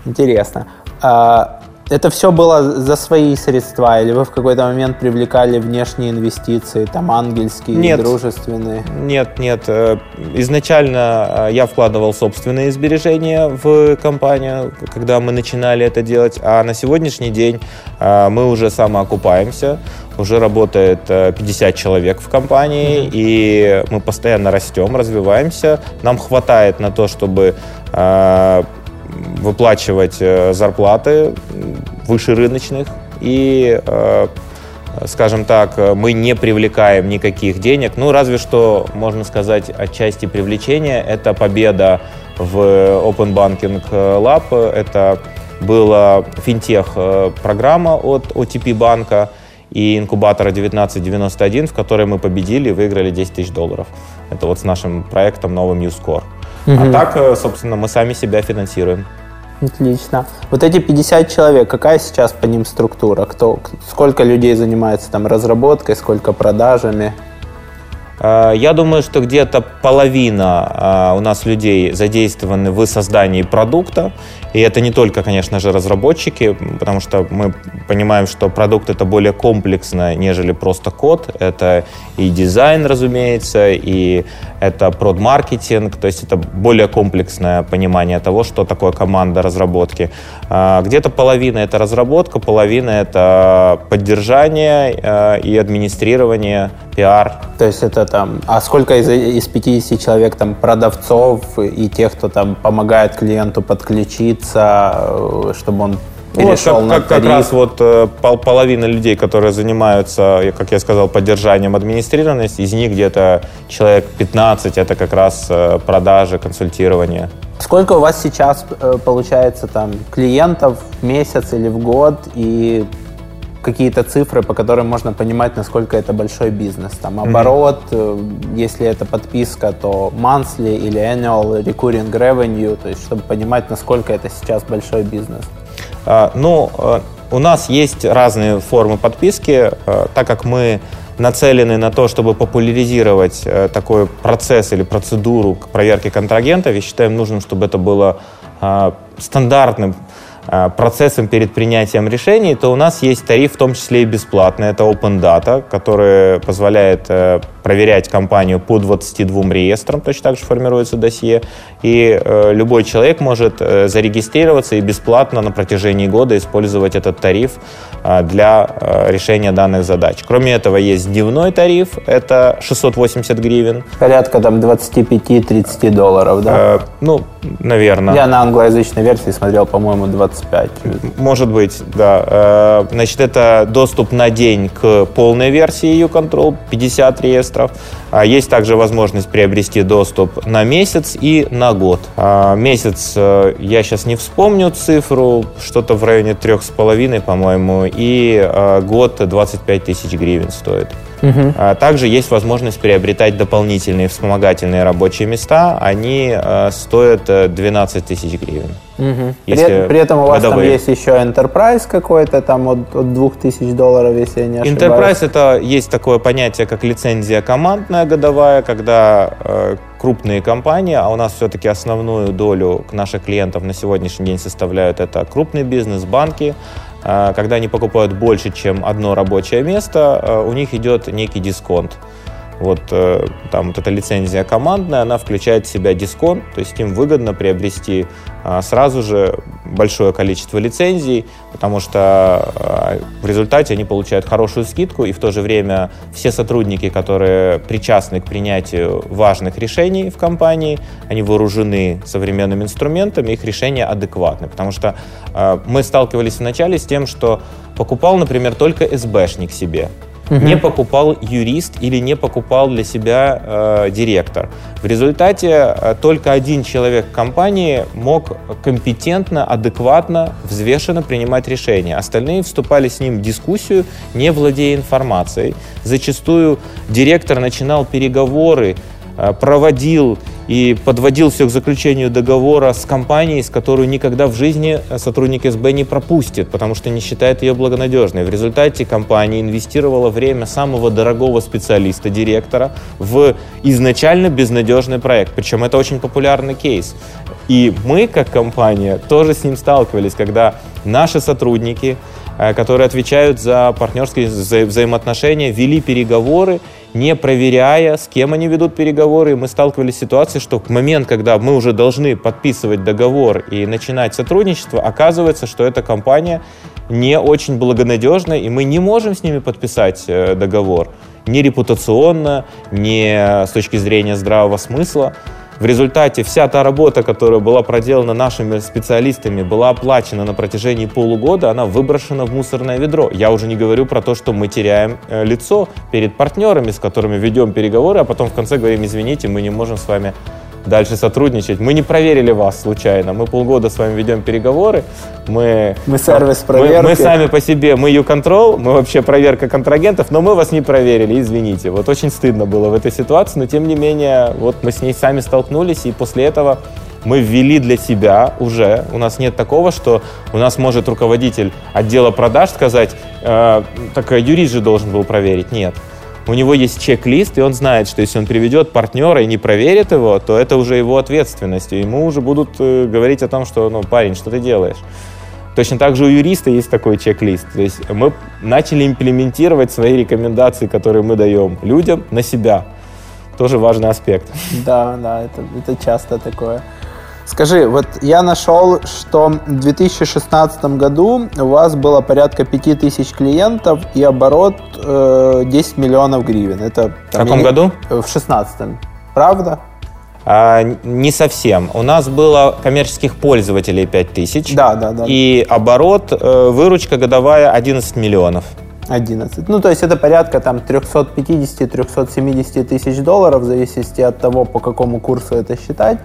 Интересно. А это все было за свои средства, или вы в какой-то момент привлекали внешние инвестиции, там ангельские, нет, дружественные? Нет, нет. Э, изначально э, я вкладывал собственные сбережения в компанию, когда мы начинали это делать, а на сегодняшний день э, мы уже самоокупаемся, уже работает 50 человек в компании, mm-hmm. и мы постоянно растем, развиваемся. Нам хватает на то, чтобы выплачивать э, зарплаты выше рыночных и э, скажем так, мы не привлекаем никаких денег. Ну, разве что, можно сказать, отчасти привлечения. Это победа в Open Banking Lab. Это была финтех-программа от OTP банка и инкубатора 1991, в которой мы победили и выиграли 10 тысяч долларов. Это вот с нашим проектом новым NewScore. Угу. А так, э, собственно, мы сами себя финансируем. Отлично. Вот эти 50 человек, какая сейчас по ним структура? Кто, сколько людей занимается там разработкой, сколько продажами? Э, я думаю, что где-то половина э, у нас людей задействованы в создании продукта. И это не только, конечно же, разработчики, потому что мы понимаем, что продукт это более комплексно, нежели просто код. Это и дизайн, разумеется, и это продмаркетинг, то есть это более комплексное понимание того, что такое команда разработки. Э, где-то половина это разработка, половина это поддержание и администрирование, пиар. То есть это там, а сколько из, из 50 человек там продавцов и тех, кто там помогает клиенту подключиться, э, чтобы он перешел вот, как, на как, как раз вот э, пол, половина людей, которые занимаются, как я сказал, поддержанием администрированности, из них где-то человек 15 это как раз э, продажи, консультирование. Сколько у вас сейчас получается там клиентов в месяц или в год и какие-то цифры, по которым можно понимать, насколько это большой бизнес. Там оборот, mm-hmm. если это подписка, то monthly или annual recurring revenue, то есть чтобы понимать, насколько это сейчас большой бизнес. А, ну, э, у нас есть разные формы подписки, э, так как мы нацелены на то, чтобы популяризировать такой процесс или процедуру проверки контрагентов, и считаем нужным, чтобы это было э, стандартным процессом перед принятием решений, то у нас есть тариф, в том числе и бесплатный. Это Open Data, который позволяет э, проверять компанию по 22 реестрам, точно так же формируется досье. И э, любой человек может зарегистрироваться и бесплатно на протяжении года использовать этот тариф для решения данных задач. Кроме этого, есть дневной тариф, это 680 гривен. Порядка там 25-30 долларов, да? Э, ну, наверное. Я на англоязычной версии смотрел, по-моему, 20 25. Может быть, да. Э, значит, это доступ на день к полной версии U-Control, 50 реестров. А есть также возможность приобрести доступ на месяц и на год. А месяц, э, я сейчас не вспомню цифру, что-то в районе трех с половиной, по-моему, и э, год 25 тысяч гривен стоит. Угу. Также есть возможность приобретать дополнительные вспомогательные рабочие места. Они стоят 12 тысяч гривен. Угу. При, при этом у вас годовые. там есть еще Enterprise какой-то, там от, от 2000 долларов, если я не ошибаюсь. Enterprise это есть такое понятие, как лицензия командная годовая, когда э, крупные компании, а у нас все-таки основную долю наших клиентов на сегодняшний день составляют это крупный бизнес, банки, э, когда они покупают больше, чем одно рабочее место, э, у них идет некий дисконт. Вот э, там вот эта лицензия командная, она включает в себя дисконт, то есть им выгодно приобрести а, сразу же большое количество лицензий, потому что а, в результате они получают хорошую скидку, и в то же время все сотрудники, которые причастны к принятию важных решений в компании, они вооружены современными инструментами, их решения адекватны, потому что а, мы сталкивались вначале с тем, что покупал, например, только СБшник себе, угу. не покупал юрист или не покупал для себя э, директор. В результате э, только один человек компании мог компетентно, адекватно, взвешенно принимать решения. Остальные вступали с ним в дискуссию, не владея информацией. Зачастую директор начинал переговоры, проводил и подводил все к заключению договора с компанией, с которой никогда в жизни сотрудник СБ не пропустит, потому что не считает ее благонадежной. В результате компания инвестировала время самого дорогого специалиста, директора, в изначально безнадежный проект. Причем это очень популярный кейс. И мы, как компания, тоже с ним сталкивались, когда наши сотрудники, э, которые отвечают за партнерские вза взаимоотношения, вели переговоры не проверяя, с кем они ведут переговоры. Мы сталкивались с ситуацией, что в момент, когда мы уже должны подписывать договор и начинать сотрудничество, оказывается, что эта компания не очень благонадежна, и мы не можем с ними подписать э, договор ни репутационно, ни с точки зрения здравого смысла. В результате вся та работа, которая была проделана нашими специалистами, была оплачена на протяжении полугода, она выброшена в мусорное ведро. Я уже не говорю про то, что мы теряем э, лицо перед партнерами, с которыми ведем переговоры, а потом в конце говорим, извините, мы не можем с вами дальше сотрудничать. Мы не проверили вас случайно. Мы полгода с вами ведем переговоры. Мы, мы сервис проверки. Мы, мы сами по себе, мы U-Control, мы вообще проверка контрагентов, но мы вас не проверили, извините. Вот очень стыдно было в этой ситуации, но тем не менее, вот мы с ней сами столкнулись, и после этого мы ввели для себя уже, у нас нет такого, что у нас может руководитель отдела продаж сказать, э, так юрист же должен был проверить. Нет у него есть чек-лист, и он знает, что если он приведет партнера и не проверит его, то это уже его ответственность, и ему уже будут э, говорить о том, что, ну, парень, что ты делаешь? Точно так же у юриста есть такой чек-лист. То есть мы начали имплементировать свои рекомендации, которые мы даем людям, на себя. Тоже важный аспект. Да, да, это, это часто такое. Скажи, вот я нашел, что в 2016 году у вас было порядка 5000 клиентов и оборот э, 10 миллионов гривен. Это, в каком я, году? В 2016. Правда? А, не совсем. У нас было коммерческих пользователей 5000. Да, да, да. И оборот, э, выручка годовая 11 миллионов. 11. Ну, то есть это порядка там 350-370 тысяч долларов, в зависимости от того, по какому курсу это считать.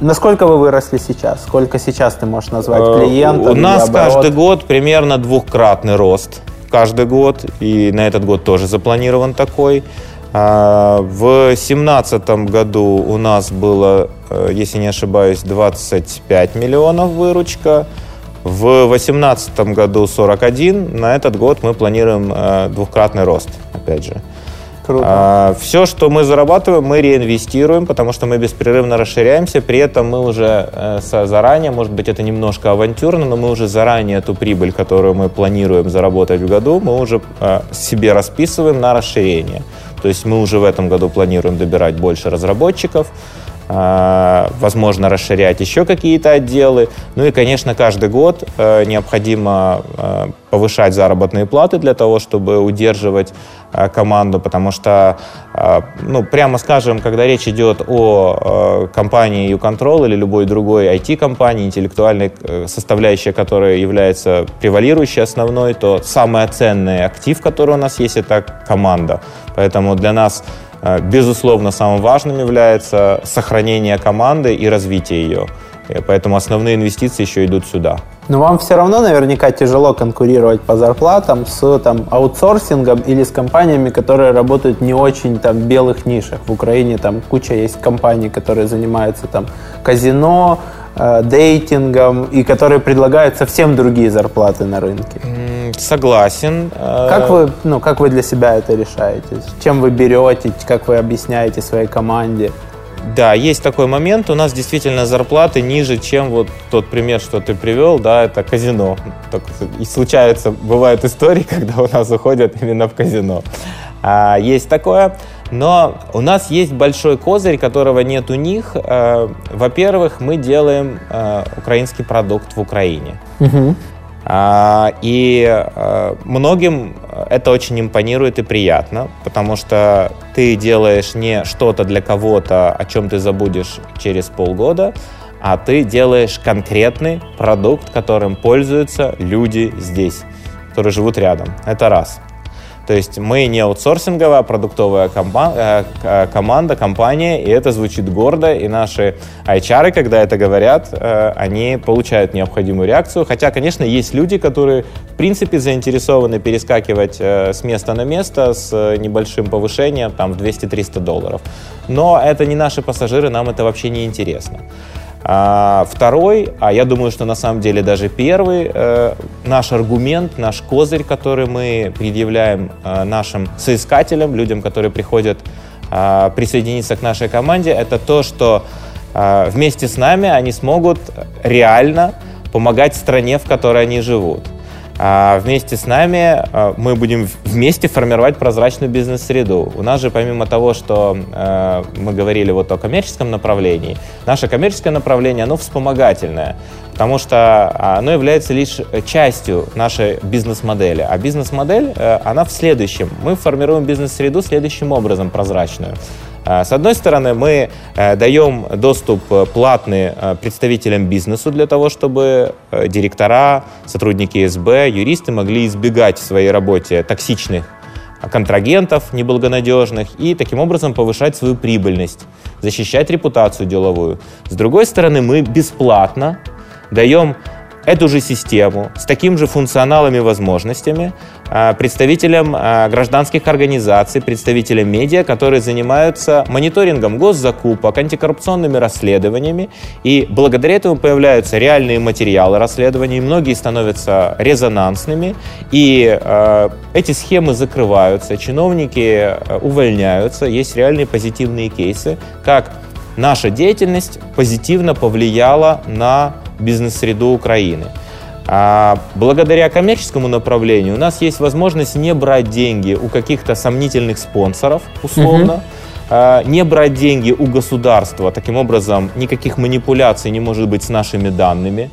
Насколько вы выросли сейчас? Сколько сейчас ты можешь назвать э, клиентов? У нас каждый год примерно двухкратный рост. Каждый год. И на этот год тоже запланирован такой. А, в 2017 году у нас было, э, если не ошибаюсь, 25 миллионов выручка. В В 2018 году 41, на этот год мы планируем э, двукратный рост, опять же. Круто. А, все, что мы зарабатываем, мы реинвестируем, потому что мы беспрерывно расширяемся. При этом мы уже э, заранее, может быть, это немножко авантюрно, но мы уже заранее эту прибыль, которую мы планируем заработать в году, мы уже э, себе расписываем на расширение. То есть мы уже в этом году планируем добирать больше разработчиков, возможно, расширять еще какие-то отделы. Ну и, конечно, каждый год э, необходимо э, повышать заработные платы для того, чтобы удерживать Э, команду, потому что, ну, прямо скажем, когда речь идет о компании YouControl или любой другой IT-компании, интеллектуальной составляющей которой является превалирующей основной, то самый ценный актив, который у нас есть, это команда. Поэтому для нас безусловно, самым важным является сохранение команды и развитие ее. Поэтому основные инвестиции еще идут сюда. Но вам все равно наверняка тяжело конкурировать по зарплатам с там, аутсорсингом или с компаниями, которые работают не очень там, белых нишах. В Украине там куча есть компаний, которые занимаются там, казино, дейтингом и которые предлагают совсем другие зарплаты на рынке. Согласен. Э, как вы, ну, как вы для себя это решаете? Чем вы берете, как вы объясняете своей команде? Да, есть такой момент. У нас действительно зарплаты ниже, чем вот тот пример, что ты привел, да, это казино. И случается, бывают истории, когда у нас уходят именно в казино. А, есть такое. Но у нас есть большой козырь, которого нет у них. А, во-первых, мы делаем а, украинский продукт в Украине. Угу. И а, многим это очень импонирует и приятно, потому что ты делаешь не что-то для кого-то, о чем ты забудешь через полгода, а ты делаешь конкретный продукт, которым пользуются люди здесь, которые живут рядом. Это раз. То есть мы не аутсорсинговая, а продуктовая команда, э, команда, компания, и это звучит гордо, и наши HR, когда это говорят, э, они получают необходимую реакцию. Хотя, конечно, есть люди, которые, в принципе, заинтересованы перескакивать э, с места на место с небольшим повышением, там, в 200-300 долларов. Но это не наши пассажиры, нам это вообще не интересно. А второй, а я думаю, что на самом деле даже первый, э, наш аргумент, наш козырь, который мы предъявляем э, нашим соискателям, людям, которые приходят э, присоединиться к нашей команде, это то, что э, вместе с нами они смогут реально помогать стране, в которой они живут. А вместе с нами а, мы будем вместе формировать прозрачную бизнес-среду. У нас же помимо того, что а, мы говорили вот о коммерческом направлении, наше коммерческое направление, оно вспомогательное, потому что оно является лишь частью нашей бизнес-модели. А бизнес-модель, э, она в следующем. Мы формируем бизнес-среду следующим образом прозрачную. А, с одной стороны, мы э, даем доступ э, платный э, представителям бизнесу для того, чтобы директора, сотрудники СБ, юристы могли избегать в своей работе токсичных контрагентов неблагонадежных и таким образом повышать свою прибыльность, защищать репутацию деловую. С другой стороны, мы бесплатно даем эту же систему с таким же функционалом и возможностями а, представителям а, гражданских организаций, представителям медиа, которые занимаются мониторингом госзакупок, антикоррупционными расследованиями. И благодаря этому появляются реальные материалы расследований, многие становятся резонансными, и э, эти схемы закрываются, чиновники увольняются, есть реальные позитивные кейсы, как наша деятельность позитивно повлияла на бизнес-среду Украины. А благодаря коммерческому направлению у нас есть возможность не брать деньги у каких-то сомнительных спонсоров, условно, угу. а, не брать деньги у государства. Таким образом, никаких манипуляций не может быть с нашими данными.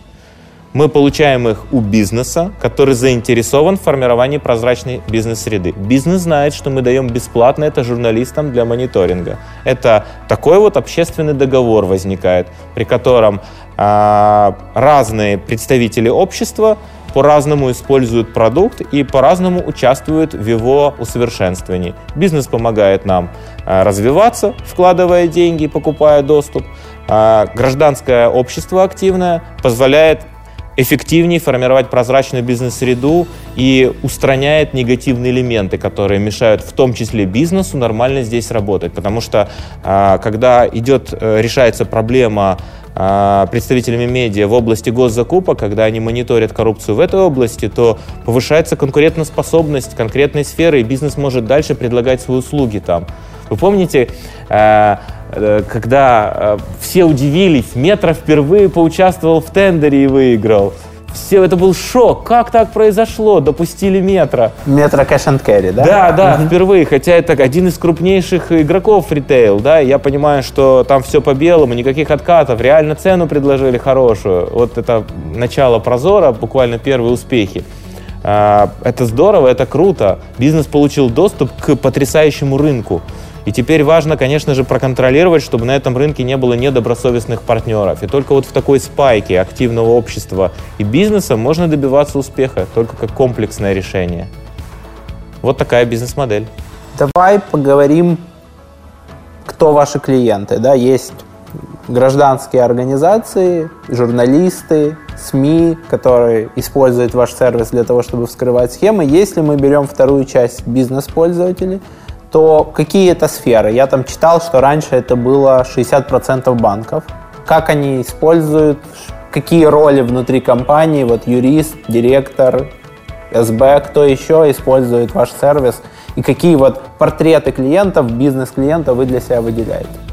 Мы получаем их у бизнеса, который заинтересован в формировании прозрачной бизнес-среды. Бизнес знает, что мы даем бесплатно это журналистам для мониторинга. Это такой вот общественный договор возникает, при котором а, разные представители общества по-разному используют продукт и по-разному участвуют в его усовершенствовании. Бизнес помогает нам а, развиваться, вкладывая деньги, покупая доступ. А, гражданское общество активное позволяет эффективнее формировать прозрачную бизнес-среду и устраняет негативные элементы, которые мешают в том числе бизнесу нормально здесь работать. Потому что когда идет, э, решается проблема а, представителями медиа в области госзакупок, когда они мониторят коррупцию в этой области, то повышается конкурентоспособность конкретной сферы, и бизнес может дальше предлагать свои услуги там. Вы помните, э, когда все удивились, Метро впервые поучаствовал в тендере и выиграл. Все, это был шок. Как так произошло? Допустили метро. Метро Cash and Carry, да? Да, да, угу. впервые. Хотя это один из крупнейших игроков ритейл, да. Я понимаю, что там все по белому, никаких откатов. Реально цену предложили хорошую. Вот это начало прозора, буквально первые успехи. А, это здорово, это круто. Бизнес получил доступ к потрясающему рынку. И теперь важно, конечно же, проконтролировать, чтобы на этом рынке не было недобросовестных партнеров. И только вот в такой спайке активного общества и бизнеса можно добиваться успеха, только как комплексное решение. Вот такая бизнес-модель. Давай поговорим, кто ваши клиенты. Да, есть гражданские организации, журналисты, СМИ, которые используют ваш сервис для того, чтобы вскрывать схемы. Если мы берем вторую часть бизнес-пользователей – то какие это сферы? Я там читал, что раньше это было 60% банков. Как они используют, какие роли внутри компании, вот юрист, директор, СБ, кто еще использует ваш сервис, и какие вот портреты клиентов, бизнес-клиента вы для себя выделяете?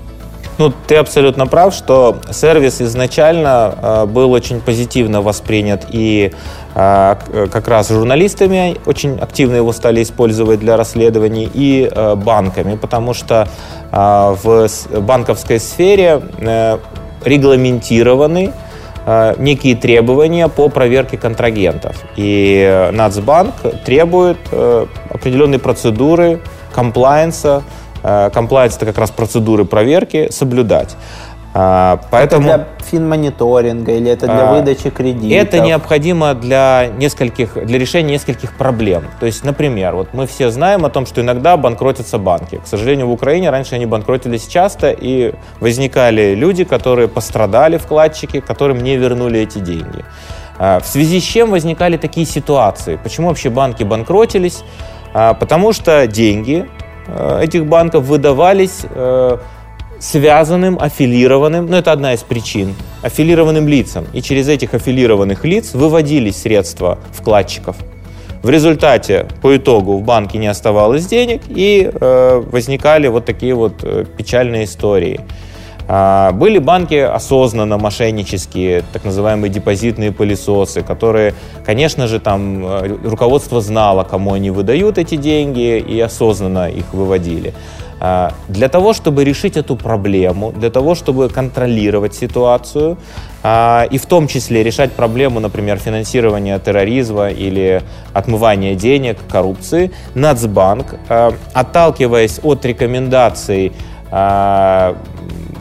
Ну, ты абсолютно прав, что сервис изначально э, был очень позитивно воспринят и э, как раз журналистами очень активно его стали использовать для расследований и э, банками, потому что в банковской сфере регламентированы некие требования по проверке контрагентов. И Нацбанк требует определенные процедуры комплайенса, Комплайенс – это как раз процедуры проверки, соблюдать. А, поэтому, это для финмониторинга или это для а, выдачи кредитов? Это необходимо для, нескольких, для решения нескольких проблем. То есть, например, вот мы все знаем о том, что иногда банкротятся банки. К сожалению, в Украине раньше они банкротились часто, и возникали люди, которые пострадали, вкладчики, которым не вернули эти деньги. А, в связи с чем возникали такие ситуации? Почему вообще банки банкротились? Потому что деньги Э, этих банков выдавались э, связанным, аффилированным, ну это одна из причин, аффилированным лицам. И через этих аффилированных лиц выводились средства вкладчиков. В результате, по итогу, в банке не оставалось денег и э, возникали вот такие вот э, печальные истории. А, были банки осознанно мошеннические, так называемые депозитные пылесосы, которые, конечно же, там э, руководство знало, кому они выдают эти деньги и осознанно их выводили. А, для того, чтобы решить эту проблему, для того, чтобы контролировать ситуацию, а, и в том числе решать проблему, например, финансирования терроризма или отмывания денег, коррупции, Нацбанк, отталкиваясь от рекомендаций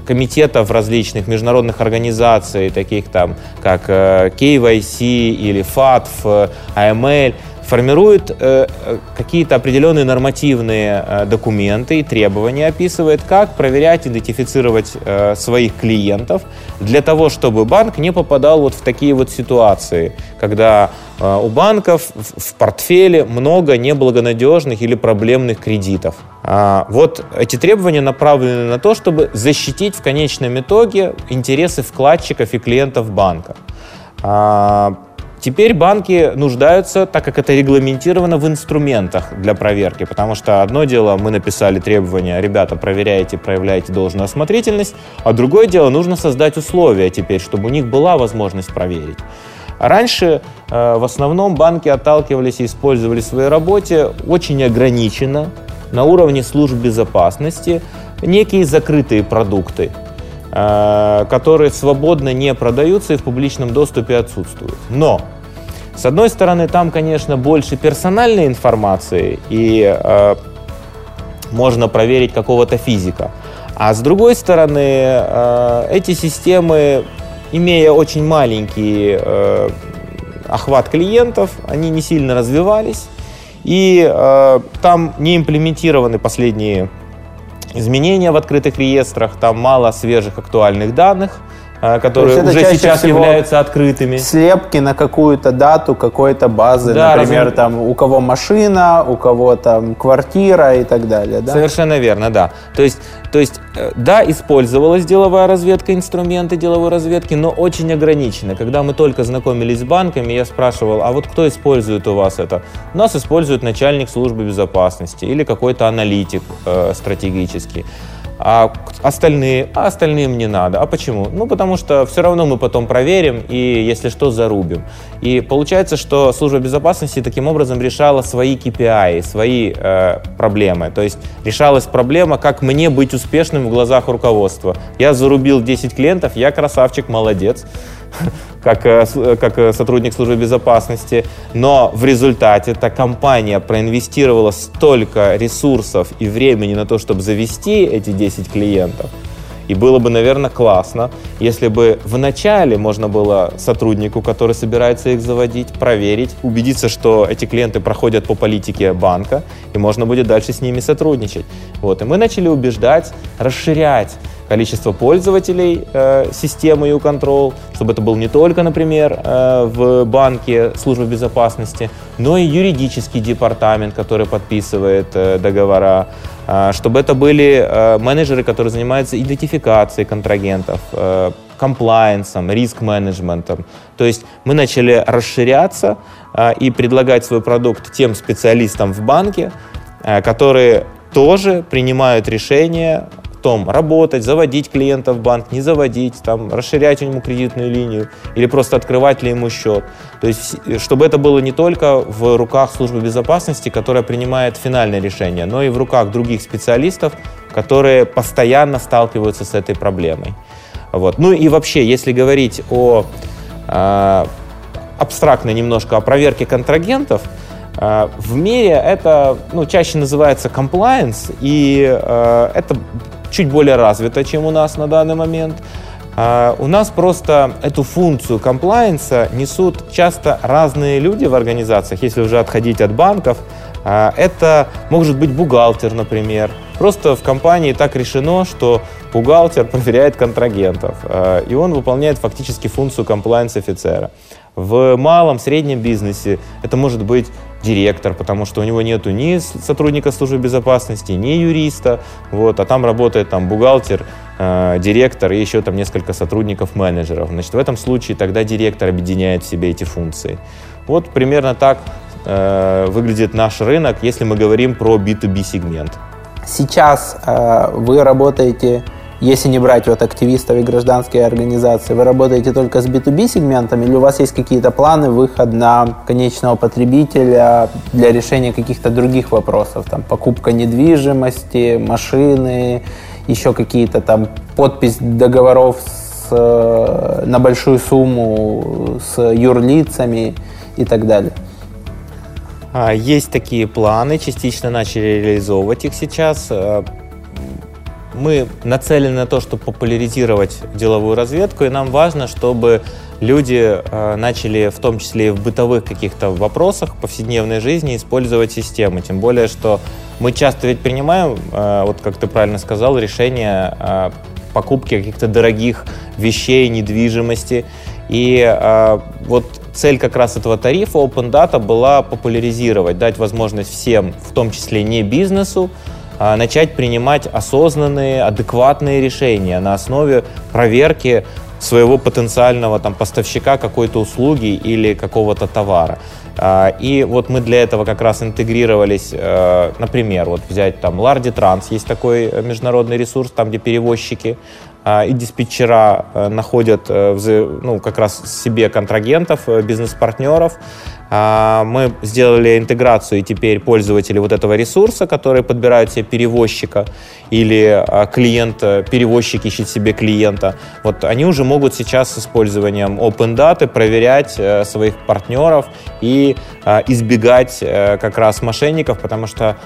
комитетов различных международных организаций, таких там, как KYC э, или FATF, AML, формирует э, э, какие-то определенные нормативные э, документы и требования, описывает, как проверять, идентифицировать своих клиентов для того, чтобы банк не попадал вот в такие вот ситуации, когда у банков в, в портфеле много неблагонадежных или проблемных кредитов. А, вот эти требования направлены на то, чтобы защитить в конечном итоге интересы вкладчиков и клиентов банка. А, Теперь банки нуждаются, так как это регламентировано в инструментах для проверки, потому что одно дело, мы написали требования, ребята, проверяйте, проявляйте должную осмотрительность, а другое дело, нужно создать условия теперь, чтобы у них была возможность проверить. раньше э, в основном банки отталкивались и использовали в своей работе очень ограниченно на уровне служб безопасности некие закрытые продукты, которые свободно не продаются и в публичном доступе отсутствуют. Но с одной стороны, там, конечно, больше персональной информации, и э, можно проверить какого-то физика. А с другой стороны, э, эти системы, имея очень маленький э, охват клиентов, они не сильно развивались, и э, там не имплементированы последние изменения в открытых реестрах, там мало свежих актуальных данных, которые уже сейчас являются открытыми. Слепки на какую-то дату какой-то базы, да, например, разум... там у кого машина, у кого там квартира и так далее. Да? Совершенно верно, да. То есть, то есть, э, да, использовалась деловая разведка, инструменты деловой разведки, но очень ограниченно. Когда мы только знакомились с банками, я спрашивал, а вот кто использует у вас это? У нас использует начальник службы безопасности или какой-то аналитик э, стратегический а остальные, а остальным не надо. А почему? Ну, потому что все равно мы потом проверим и, если что, зарубим. И получается, что служба безопасности таким образом решала свои KPI, свои э, проблемы. То есть решалась проблема, как мне быть успешным в глазах руководства. Я зарубил 10 клиентов, я красавчик, молодец. как, э, э, как э, сотрудник службы безопасности, но в результате эта компания проинвестировала столько ресурсов и времени на то, чтобы завести эти 10 клиентов, и было бы, наверное, классно, если бы в начале можно было сотруднику, который собирается их заводить, проверить, убедиться, что эти клиенты проходят по политике банка, и можно будет дальше с ними сотрудничать. Вот. И мы начали убеждать, расширять количество пользователей э, системы U-Control, чтобы это был не только, например, э, в банке службы безопасности, но и юридический департамент, который подписывает э, договора, э, чтобы это были э, менеджеры, которые занимаются идентификацией контрагентов, э, комплайенсом, риск-менеджментом. То есть мы начали расширяться э, и предлагать свой продукт тем специалистам в банке, э, которые тоже принимают решения том, работать, заводить клиента в банк, не заводить, там, расширять ему кредитную линию или просто открывать ли ему счет. То есть, чтобы это было не только в руках службы безопасности, которая принимает финальное решение, но и в руках других специалистов, которые постоянно сталкиваются с этой проблемой. Вот. Ну и вообще, если говорить о э, абстрактно немножко о проверке контрагентов, э, в мире это ну, чаще называется compliance, и э, это чуть более развита, чем у нас на данный момент. Uh, у нас просто эту функцию комплайенса несут часто разные люди в организациях, если уже отходить от банков. Uh, это может быть бухгалтер, например. Просто в компании так решено, что бухгалтер проверяет контрагентов, uh, и он выполняет фактически функцию комплайенс-офицера. В малом, среднем бизнесе это может быть директор, потому что у него нету ни сотрудника службы безопасности, ни юриста, вот, а там работает там бухгалтер, э, директор и еще там несколько сотрудников-менеджеров. Значит, в этом случае тогда директор объединяет в себе эти функции. Вот примерно так э, выглядит наш рынок, если мы говорим про B2B сегмент. Сейчас э, вы работаете если не брать вот активистов и гражданские организации, вы работаете только с B2B сегментом или у вас есть какие-то планы выход на конечного потребителя для решения каких-то других вопросов, там покупка недвижимости, машины, еще какие-то там подпись договоров с, э, на большую сумму с юрлицами и так далее? А, есть такие планы, частично начали реализовывать их сейчас. Мы нацелены на то, чтобы популяризировать деловую разведку, и нам важно, чтобы люди э, начали в том числе и в бытовых каких-то вопросах повседневной жизни использовать системы. Тем более, что мы часто ведь принимаем, э, вот как ты правильно сказал, решение э, покупки каких-то дорогих вещей, недвижимости. И вот цель как раз этого тарифа Open Data была популяризировать, дать возможность всем, в том числе не бизнесу, начать принимать осознанные, адекватные решения на основе проверки своего потенциального там, поставщика какой-то услуги или какого-то товара. А, и вот мы для этого как раз интегрировались, э, например, вот взять там Lardy Trans, есть такой международный ресурс, там где перевозчики а, и диспетчера э, находят э, ну, как раз себе контрагентов, бизнес-партнеров, а, мы сделали интеграцию, и теперь пользователи вот этого ресурса, которые подбирают себе перевозчика, или а, клиент, перевозчик ищет себе клиента, вот они уже могут сейчас с использованием Open Data проверять э, своих партнеров и а, избегать э, как раз мошенников, потому что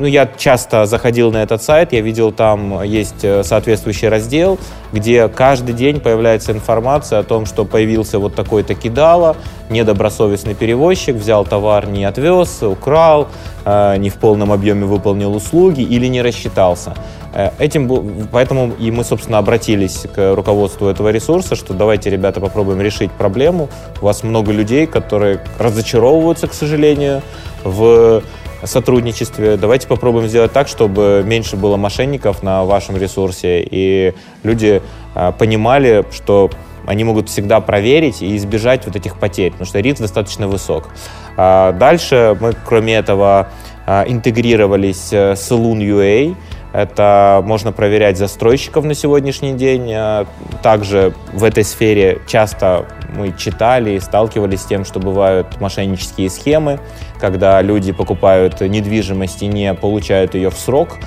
ну, я часто заходил на этот сайт, я видел там есть э, соответствующий раздел, где каждый день появляется информация о том, что появился вот такой-то кидало, недобросовестный перевозчик, взял товар, не отвез, украл, э, не в полном объеме выполнил услуги или не рассчитался. Э, этим, поэтому и мы, собственно, обратились к руководству этого ресурса, что давайте, ребята, попробуем решить проблему. У вас много людей, которые разочаровываются, к сожалению, в сотрудничестве. Давайте попробуем сделать так, чтобы меньше было мошенников на вашем ресурсе, и люди а, понимали, что они могут всегда проверить и избежать вот этих потерь, потому что риск достаточно высок. А дальше мы, кроме этого, а, интегрировались э, с Loon.ua, это можно проверять застройщиков на сегодняшний день. А, также в этой сфере часто мы читали и сталкивались с тем, что бывают мошеннические схемы, когда люди покупают недвижимость и не получают ее в срок.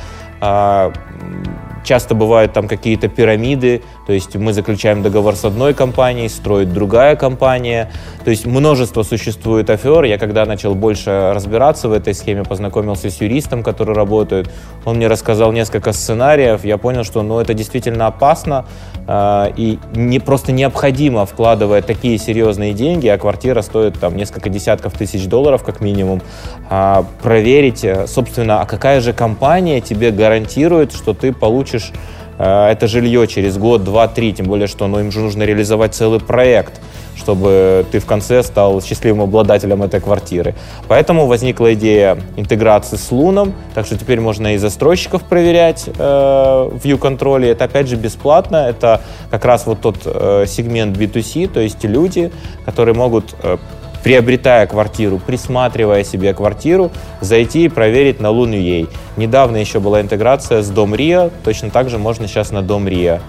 Часто бывают там какие-то пирамиды, то есть мы заключаем договор с одной компанией, строит другая компания. То есть множество существует афер. Я когда начал больше разбираться в этой схеме, познакомился с юристом, который работает. Он мне рассказал несколько сценариев. Я понял, что ну, это действительно опасно и не, просто необходимо, вкладывая такие серьезные деньги, а квартира стоит там несколько десятков тысяч долларов как минимум, э, проверить, собственно, а какая же компания тебе гарантирует, что ты получишь Э, это жилье через год, два, три, тем более, что ну, им же нужно реализовать целый проект, чтобы ты в конце стал счастливым обладателем этой квартиры. Поэтому возникла идея интеграции с Луном, так что теперь можно и застройщиков проверять э, в U-контроле. Это опять же бесплатно, это как раз вот тот э, сегмент B2C, то есть люди, которые могут э, приобретая квартиру, присматривая себе квартиру, зайти и проверить на Лун.ua. Недавно еще была интеграция с Дом Риа, точно так же можно сейчас на Дом Риа.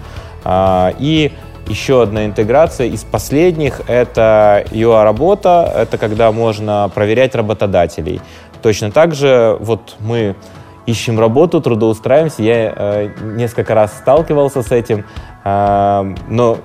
А, и еще одна интеграция из последних – это UA-работа, это когда можно проверять работодателей. Точно так же вот мы ищем работу, трудоустраиваемся. Я э, несколько раз сталкивался с этим, э, но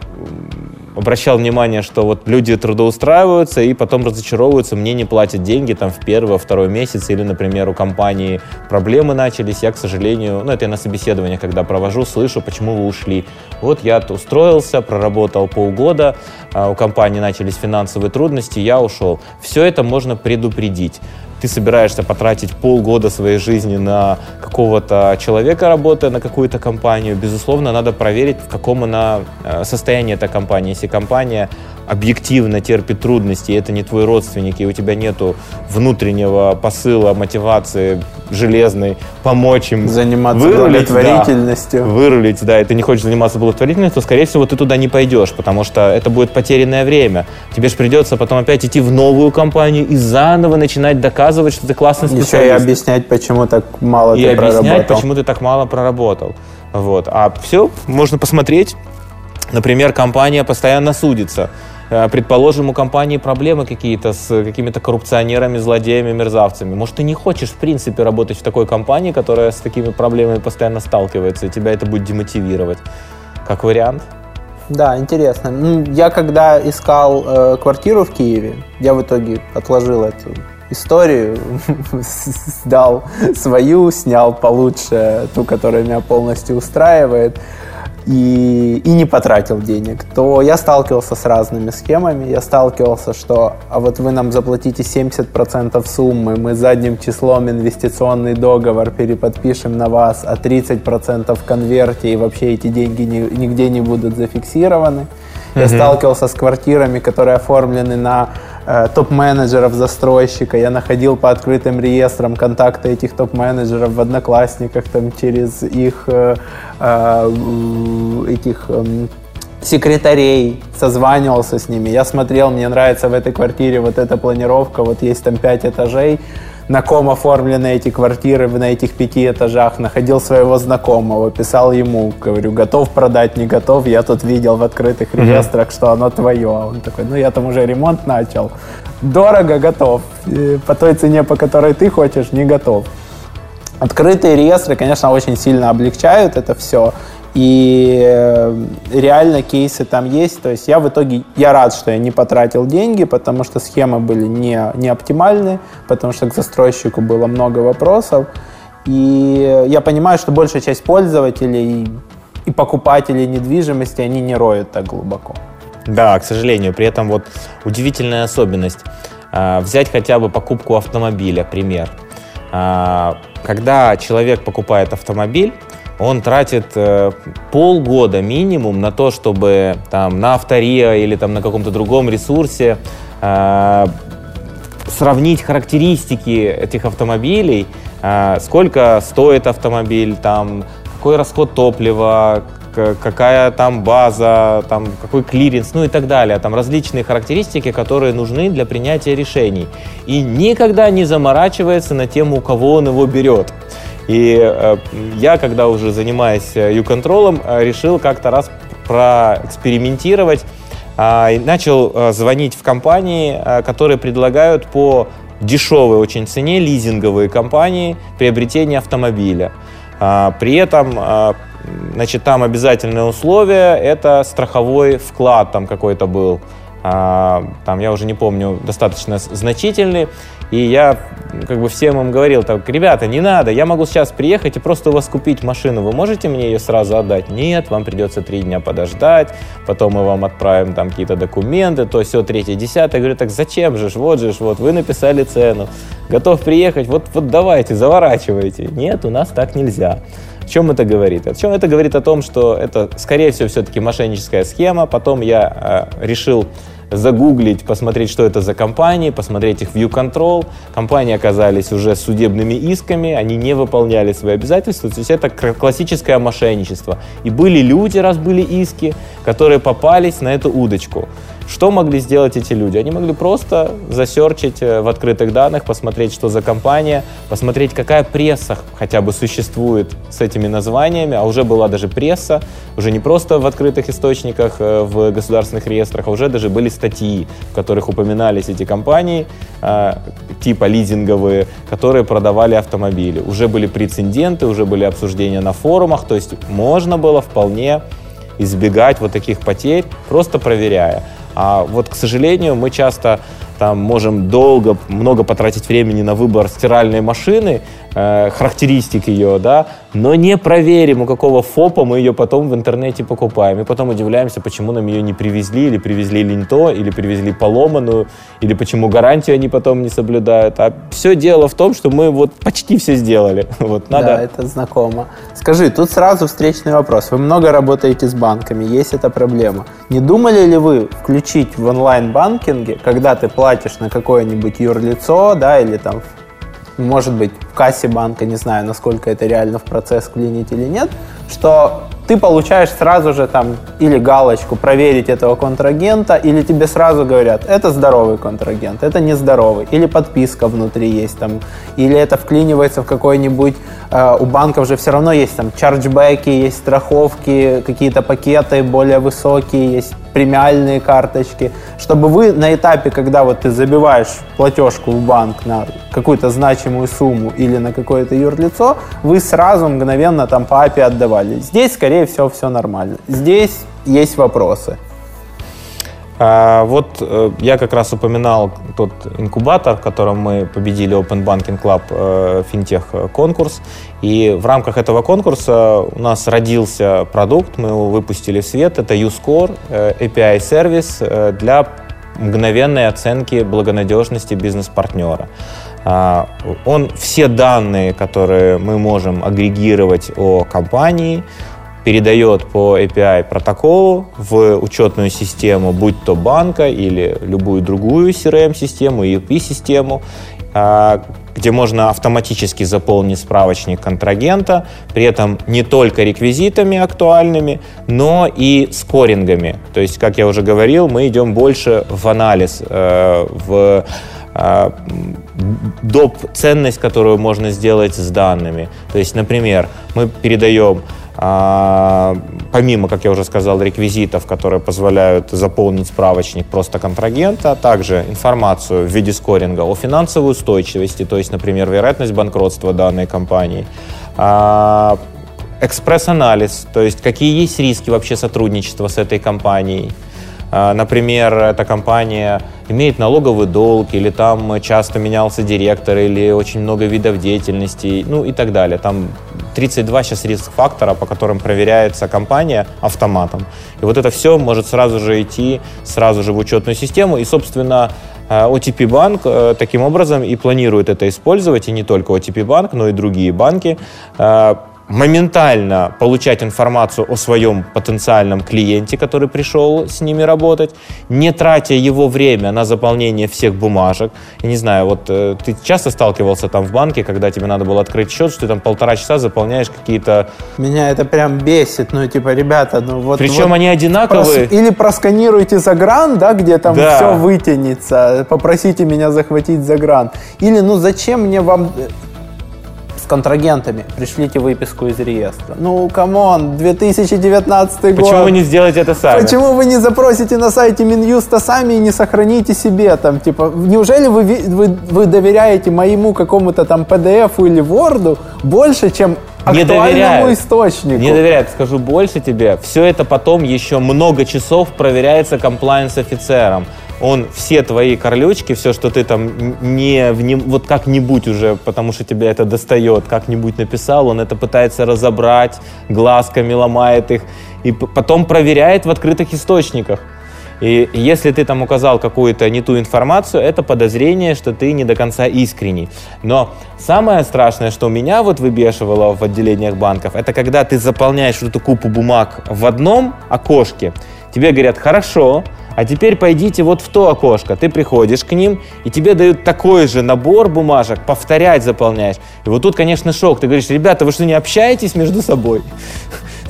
обращал внимание, что вот люди трудоустраиваются и потом разочаровываются, мне не платят деньги там в первый, второй месяц, или, например, у компании проблемы начались, я, к сожалению, ну, это я на собеседование, когда провожу, слышу, почему вы ушли. Вот я устроился, проработал полгода, у компании начались финансовые трудности, я ушел. Все это можно предупредить ты собираешься потратить полгода своей жизни на какого-то человека, работая на какую-то компанию, безусловно, надо проверить, в каком она э, состоянии эта компания. Если компания объективно терпит трудности, и это не твой родственник, и у тебя нету внутреннего посыла, мотивации железной помочь им заниматься вырулить, благотворительностью. Да, вырулить, да, и ты не хочешь заниматься благотворительностью, то, скорее всего, ты туда не пойдешь, потому что это будет потерянное время. Тебе же придется потом опять идти в новую компанию и заново начинать доказывать, что ты классный специалист. Еще и объяснять, почему так мало и ты проработал. И объяснять, почему ты так мало проработал. Вот. А все можно посмотреть. Например, компания постоянно судится. Э, предположим, у компании проблемы какие-то с какими-то коррупционерами, злодеями, мерзавцами. Может, ты не хочешь, в принципе, работать в такой компании, которая с такими проблемами постоянно сталкивается, и тебя это будет демотивировать. Как вариант? Да, интересно. Ну, я когда искал э, квартиру в Киеве, я в итоге отложил эту историю, сдал свою, снял получше ту, которая меня полностью устраивает и, и не потратил денег, то я сталкивался с разными схемами. Я сталкивался, что а вот вы нам заплатите 70% суммы, мы задним числом инвестиционный договор переподпишем на вас, а 30% в конверте, и вообще эти деньги ни, нигде не будут зафиксированы. Я сталкивался с квартирами, которые оформлены на топ-менеджеров застройщика. Я находил по открытым реестрам контакты этих топ-менеджеров в Одноклассниках, там через их э, э, этих э, секретарей, созванивался с ними. Я смотрел, мне нравится в этой квартире вот эта планировка, вот есть там пять этажей на ком оформлены эти квартиры на этих пяти этажах, находил своего знакомого, писал ему, говорю, готов продать, не готов, я тут видел в открытых реестрах, mm-hmm. что оно твое. А он такой, ну я там уже ремонт начал, дорого, готов, по той цене, по которой ты хочешь, не готов. Открытые реестры, конечно, очень сильно облегчают это все. И э, реально кейсы там есть. То есть я в итоге, я рад, что я не потратил деньги, потому что схемы были не, не оптимальны, потому что к застройщику было много вопросов. И я понимаю, что большая часть пользователей и покупателей недвижимости, они не роют так глубоко. Да, к сожалению. При этом вот удивительная особенность. А, взять хотя бы покупку автомобиля, пример. Когда человек покупает автомобиль, он тратит э, полгода минимум на то, чтобы там на автория или там на каком-то другом ресурсе э, сравнить характеристики этих автомобилей, э, сколько стоит автомобиль, там, какой расход топлива, какая там база, там, какой клиренс, ну и так далее. Там различные характеристики, которые нужны для принятия решений. И никогда не заморачивается на тему, у кого он его берет. И э, я, когда уже занимаюсь YouControl ом, э, решил как-то раз проэкспериментировать э, и начал э, звонить в компании, э, которые предлагают по дешевой очень цене лизинговые компании приобретения автомобиля. Э, при этом э, значит, там обязательное условие – это страховой вклад там какой-то был. А, там, я уже не помню, достаточно значительный. И я как бы всем им говорил, так, ребята, не надо, я могу сейчас приехать и просто у вас купить машину, вы можете мне ее сразу отдать? Нет, вам придется три дня подождать, потом мы вам отправим там какие-то документы, то все, третье, десятое. Я говорю, так зачем же, вот же, вот вы написали цену, готов приехать, вот, вот давайте, заворачивайте. Нет, у нас так нельзя. Чем это говорит? О чем это говорит о том, что это, скорее всего, все-таки мошенническая схема. Потом я э, решил загуглить, посмотреть, что это за компании, посмотреть их view control. Компании оказались уже судебными исками, они не выполняли свои обязательства. То есть это классическое мошенничество. И были люди, раз были иски, которые попались на эту удочку. Что могли сделать эти люди? Они могли просто засерчить э, в открытых данных, посмотреть, что за компания, посмотреть, какая пресса хотя бы существует с этими названиями, а уже была даже пресса, уже не просто в открытых источниках, э, в государственных реестрах, а уже даже были статьи, в которых упоминались эти компании, э, типа лизинговые, которые продавали автомобили. Уже были прецеденты, уже были обсуждения на форумах, то есть можно было вполне избегать вот таких потерь, просто проверяя. А вот, к сожалению, мы часто там можем долго, много потратить времени на выбор стиральной машины, э, характеристик ее, да, но не проверим, у какого ФОПа мы ее потом в интернете покупаем. И потом удивляемся, почему нам ее не привезли, или привезли не то, или привезли поломанную, или почему гарантию они потом не соблюдают. А все дело в том, что мы вот почти все сделали. Вот, надо... Да, это знакомо. Скажи, тут сразу встречный вопрос. Вы много работаете с банками, есть эта проблема. Не думали ли вы включить в онлайн-банкинге, когда ты платишь платишь на какое-нибудь юрлицо, да, или там, может быть, кассе банка, не знаю, насколько это реально в процесс клинить или нет, что ты получаешь сразу же там или галочку проверить этого контрагента, или тебе сразу говорят, это здоровый контрагент, это нездоровый, или подписка внутри есть там, или это вклинивается в какой-нибудь, э, у банков же все равно есть там чарджбеки, есть страховки, какие-то пакеты более высокие, есть премиальные карточки, чтобы вы на этапе, когда вот ты забиваешь платежку в банк на какую-то значимую сумму или на какое-то юрлицо, вы сразу мгновенно там по API отдавали. Здесь, скорее всего, все нормально. Здесь есть вопросы. А, вот э, я как раз упоминал тот инкубатор, в котором мы победили Open Banking Club э, финтех конкурс. И в рамках этого конкурса у нас родился продукт, мы его выпустили в свет. Это UScore, э, API-сервис для мгновенной оценки благонадежности бизнес-партнера. А, он все данные, которые мы можем агрегировать о компании, передает по API протоколу в учетную систему, будь то банка или любую другую CRM-систему, ERP-систему, а, где можно автоматически заполнить справочник контрагента, при этом не только реквизитами актуальными, но и скорингами. То есть, как я уже говорил, мы идем больше в анализ, э, в доп. ценность, которую можно сделать с данными. То есть, например, мы передаем а, помимо, как я уже сказал, реквизитов, которые позволяют заполнить справочник просто контрагента, а также информацию в виде скоринга о финансовой устойчивости, то есть, например, вероятность банкротства данной компании, а, экспресс-анализ, то есть какие есть риски вообще сотрудничества с этой компанией, а, например, эта компания имеет налоговый долг, или там часто менялся директор, или очень много видов деятельности, ну и так далее. Там 32 сейчас риск-фактора, по которым проверяется компания автоматом. И вот это все может сразу же идти сразу же в учетную систему. И, собственно, OTP банк э, таким образом и планирует это использовать, и не только OTP банк, но и другие банки, э, моментально получать информацию о своем потенциальном клиенте, который пришел с ними работать, не тратя его время на заполнение всех бумажек. Я не знаю, вот э, ты часто сталкивался там в банке, когда тебе надо было открыть счет, что ты там полтора часа заполняешь какие-то... Меня это прям бесит, ну типа, ребята, ну вот... Причем вот они одинаковые. прос- Или просканируйте загран, да, где там Да. все вытянется, попросите меня захватить загран. Или, ну зачем мне вам э, контрагентами пришлите выписку из реестра? Ну, come on, 2019 год. Почему вы не сделаете это сами? Почему вы не запросите на сайте Минюста сами и не сохраните себе там, типа, неужели вы, вы, вы доверяете моему какому-то там PDF или Word больше, чем Не доверяют. источнику? Не доверяют, скажу больше тебе. Все это потом еще много часов проверяется комплайенс-офицером. Он все твои корлючки, все, что ты там не, нем- вот как-нибудь уже, потому что тебя это достает, как-нибудь написал, он это пытается разобрать, глазками ломает их, и потом проверяет в открытых источниках. И если ты там указал какую-то не ту информацию, это подозрение, что ты не до конца искренний. Но самое страшное, что меня вот выбешивало в отделениях банков, это когда ты заполняешь вот эту купу бумаг в одном окошке, тебе говорят, хорошо, а теперь пойдите вот в то окошко. Ты приходишь к ним, и тебе дают такой же набор бумажек, повторять заполняешь. И вот тут, конечно, шок. Ты говоришь, ребята, вы что, не общаетесь между собой?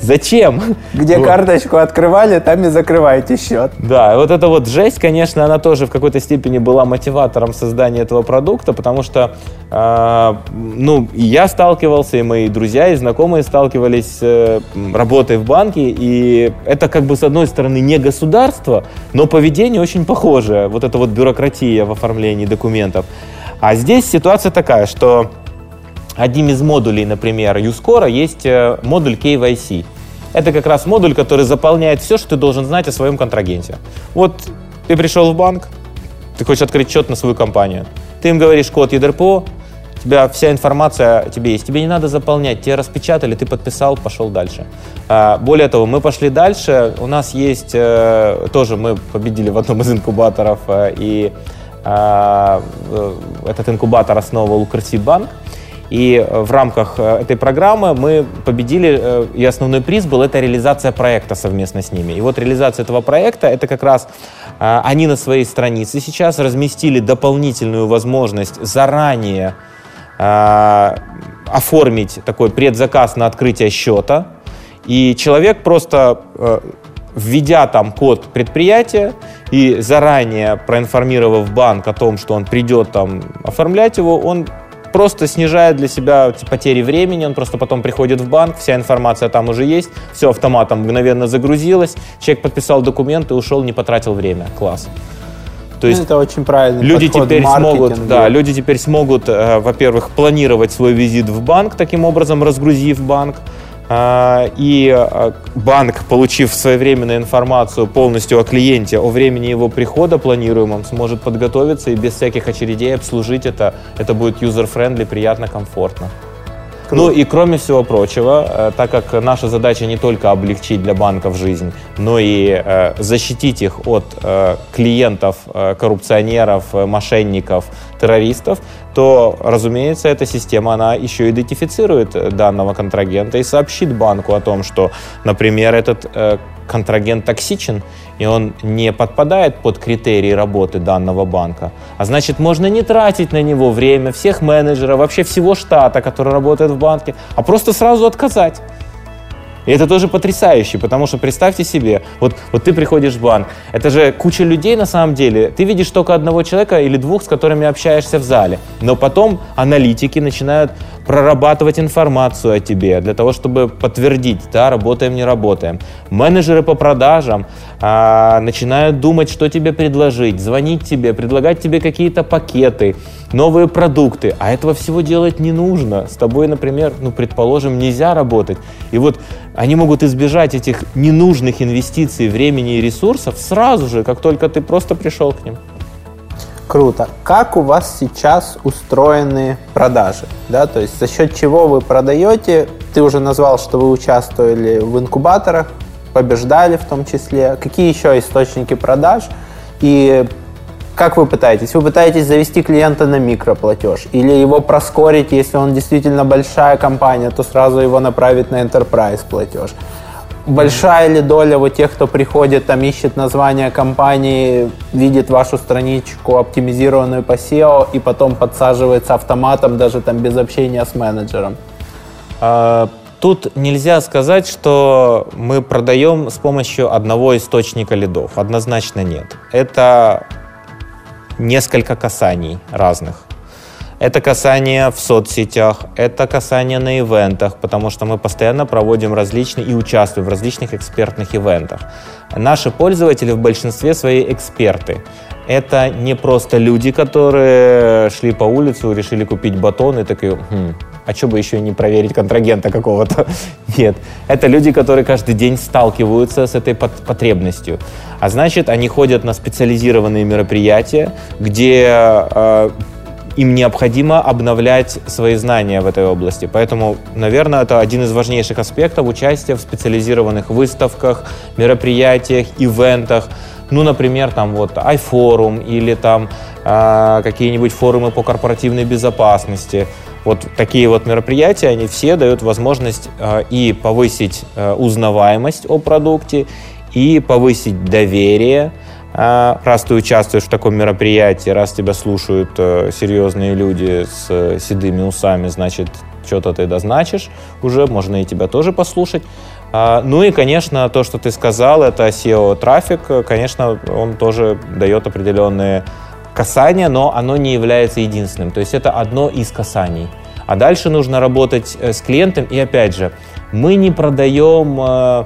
Зачем? Где Вот. карточку открывали, там и закрываете счет. Да, вот эта вот жесть, конечно, она тоже в какой-то степени была мотиватором создания этого продукта, потому что, э, ну, и я сталкивался, и мои друзья, и знакомые сталкивались э, работой в банке, и это как бы с одной стороны не государство, но поведение очень похожее, вот эта вот бюрократия в оформлении документов. А здесь ситуация такая, что Одним из модулей, например, Юскора есть э, модуль KYC. Это как раз модуль, который заполняет все, что ты должен знать о своем контрагенте. Вот ты пришел в банк, ты хочешь открыть счет на свою компанию. Ты им говоришь код ЕДРПО, у тебя вся информация тебе есть. Тебе не надо заполнять, тебе распечатали, ты подписал, пошел дальше. А, Более того, мы пошли дальше. У нас есть э, тоже, мы победили в одном из инкубаторов, э, и а, этот инкубатор основывал Укрсибанк. И э, в рамках э, этой программы мы победили, э, и основной приз был это реализация проекта совместно с ними. И вот реализация этого проекта, это как раз они на своей странице сейчас разместили дополнительную возможность заранее оформить такой предзаказ на открытие счета. И человек просто, введя там код предприятия и заранее проинформировав банк о том, что он придет там оформлять его, он просто снижает для себя эти потери времени, он просто потом приходит в банк, вся информация там уже есть, все автоматом мгновенно загрузилось, человек подписал документы, ушел, не потратил время. Класс. То есть Ну, это очень правильный люди теперь смогут, да, люди теперь смогут, э, во-первых, планировать свой визит в банк, таким образом разгрузив банк, и э, банк, получив своевременную информацию полностью о клиенте, о времени его прихода планируемом, сможет подготовиться и без всяких очередей обслужить это. Это будет user-friendly, приятно, комфортно. Ну и кроме всего прочего, э, так как наша задача не только облегчить для банков жизнь, но и э, защитить их от э, клиентов, коррупционеров, мошенников, террористов, то, разумеется, эта система, она еще идентифицирует данного контрагента и сообщит банку о том, что, например, этот контрагент токсичен, и он не подпадает под критерии работы данного банка. А значит, можно не тратить на него время всех менеджеров, вообще всего штата, который работает в банке, а просто сразу отказать. И это тоже потрясающе, потому что представьте себе, вот, вот ты приходишь в банк, это же куча людей на самом деле, ты видишь только одного человека или двух, с которыми общаешься в зале, но потом аналитики начинают прорабатывать информацию о тебе для того, чтобы подтвердить, да, работаем, не работаем. Менеджеры по продажам а, начинают думать, что тебе предложить, звонить тебе, предлагать тебе какие-то пакеты, новые продукты, а этого всего делать не нужно. С тобой, например, ну, предположим, нельзя работать. И вот они могут избежать этих ненужных инвестиций, времени и ресурсов сразу же, как только ты просто пришел к ним. Круто. Как у вас сейчас устроены продажи? Да, то есть за счет чего вы продаете? Ты уже назвал, что вы участвовали в инкубаторах, побеждали в том числе. Какие еще источники продаж? И как вы пытаетесь? Вы пытаетесь завести клиента на микроплатеж или его проскорить, если он действительно большая компания, то сразу его направить на enterprise платеж? Большая ли доля вот тех, кто приходит, там ищет название компании, видит вашу страничку, оптимизированную по SEO, и потом подсаживается автоматом, даже там без общения с менеджером? Тут нельзя сказать, что мы продаем с помощью одного источника лидов. Однозначно нет. Это несколько касаний разных. Это касание в соцсетях, это касание на ивентах, потому что мы постоянно проводим различные и участвуем в различных экспертных ивентах. Наши пользователи в большинстве свои эксперты. Это не просто люди, которые шли по улице, решили купить батон и такие, хм, а что бы еще не проверить контрагента какого-то? Нет. Это люди, которые каждый день сталкиваются с этой потребностью. А значит, они ходят на специализированные мероприятия, где э, им необходимо обновлять свои знания в этой области. Поэтому, наверное, это один из важнейших аспектов участия в специализированных выставках, мероприятиях, ивентах. Ну, например, там вот iForum или там э, какие-нибудь форумы по корпоративной безопасности. Вот такие вот мероприятия, они все дают возможность э, и повысить э, узнаваемость о продукте, и повысить доверие, а, раз ты участвуешь в таком мероприятии, раз тебя слушают серьезные люди с седыми усами, значит, что-то ты дозначишь уже, можно и тебя тоже послушать. А, ну и, конечно, то, что ты сказал, это SEO-трафик, конечно, он тоже дает определенные касания, но оно не является единственным. То есть это одно из касаний. А дальше нужно работать э, с клиентом. И опять же, мы не продаем э,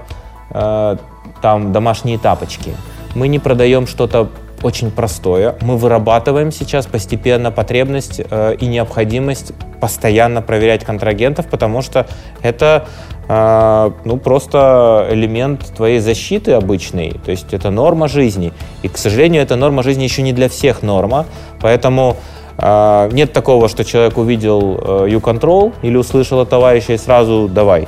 э, там домашние тапочки. Мы не продаем что-то очень простое. Мы вырабатываем сейчас постепенно потребность э, и необходимость постоянно проверять контрагентов, потому что это э, ну, просто элемент твоей защиты обычный. То есть это норма жизни. И, к сожалению, эта норма жизни еще не для всех норма. Поэтому э, нет такого, что человек увидел э, U-Control или услышал от товарища и сразу «давай».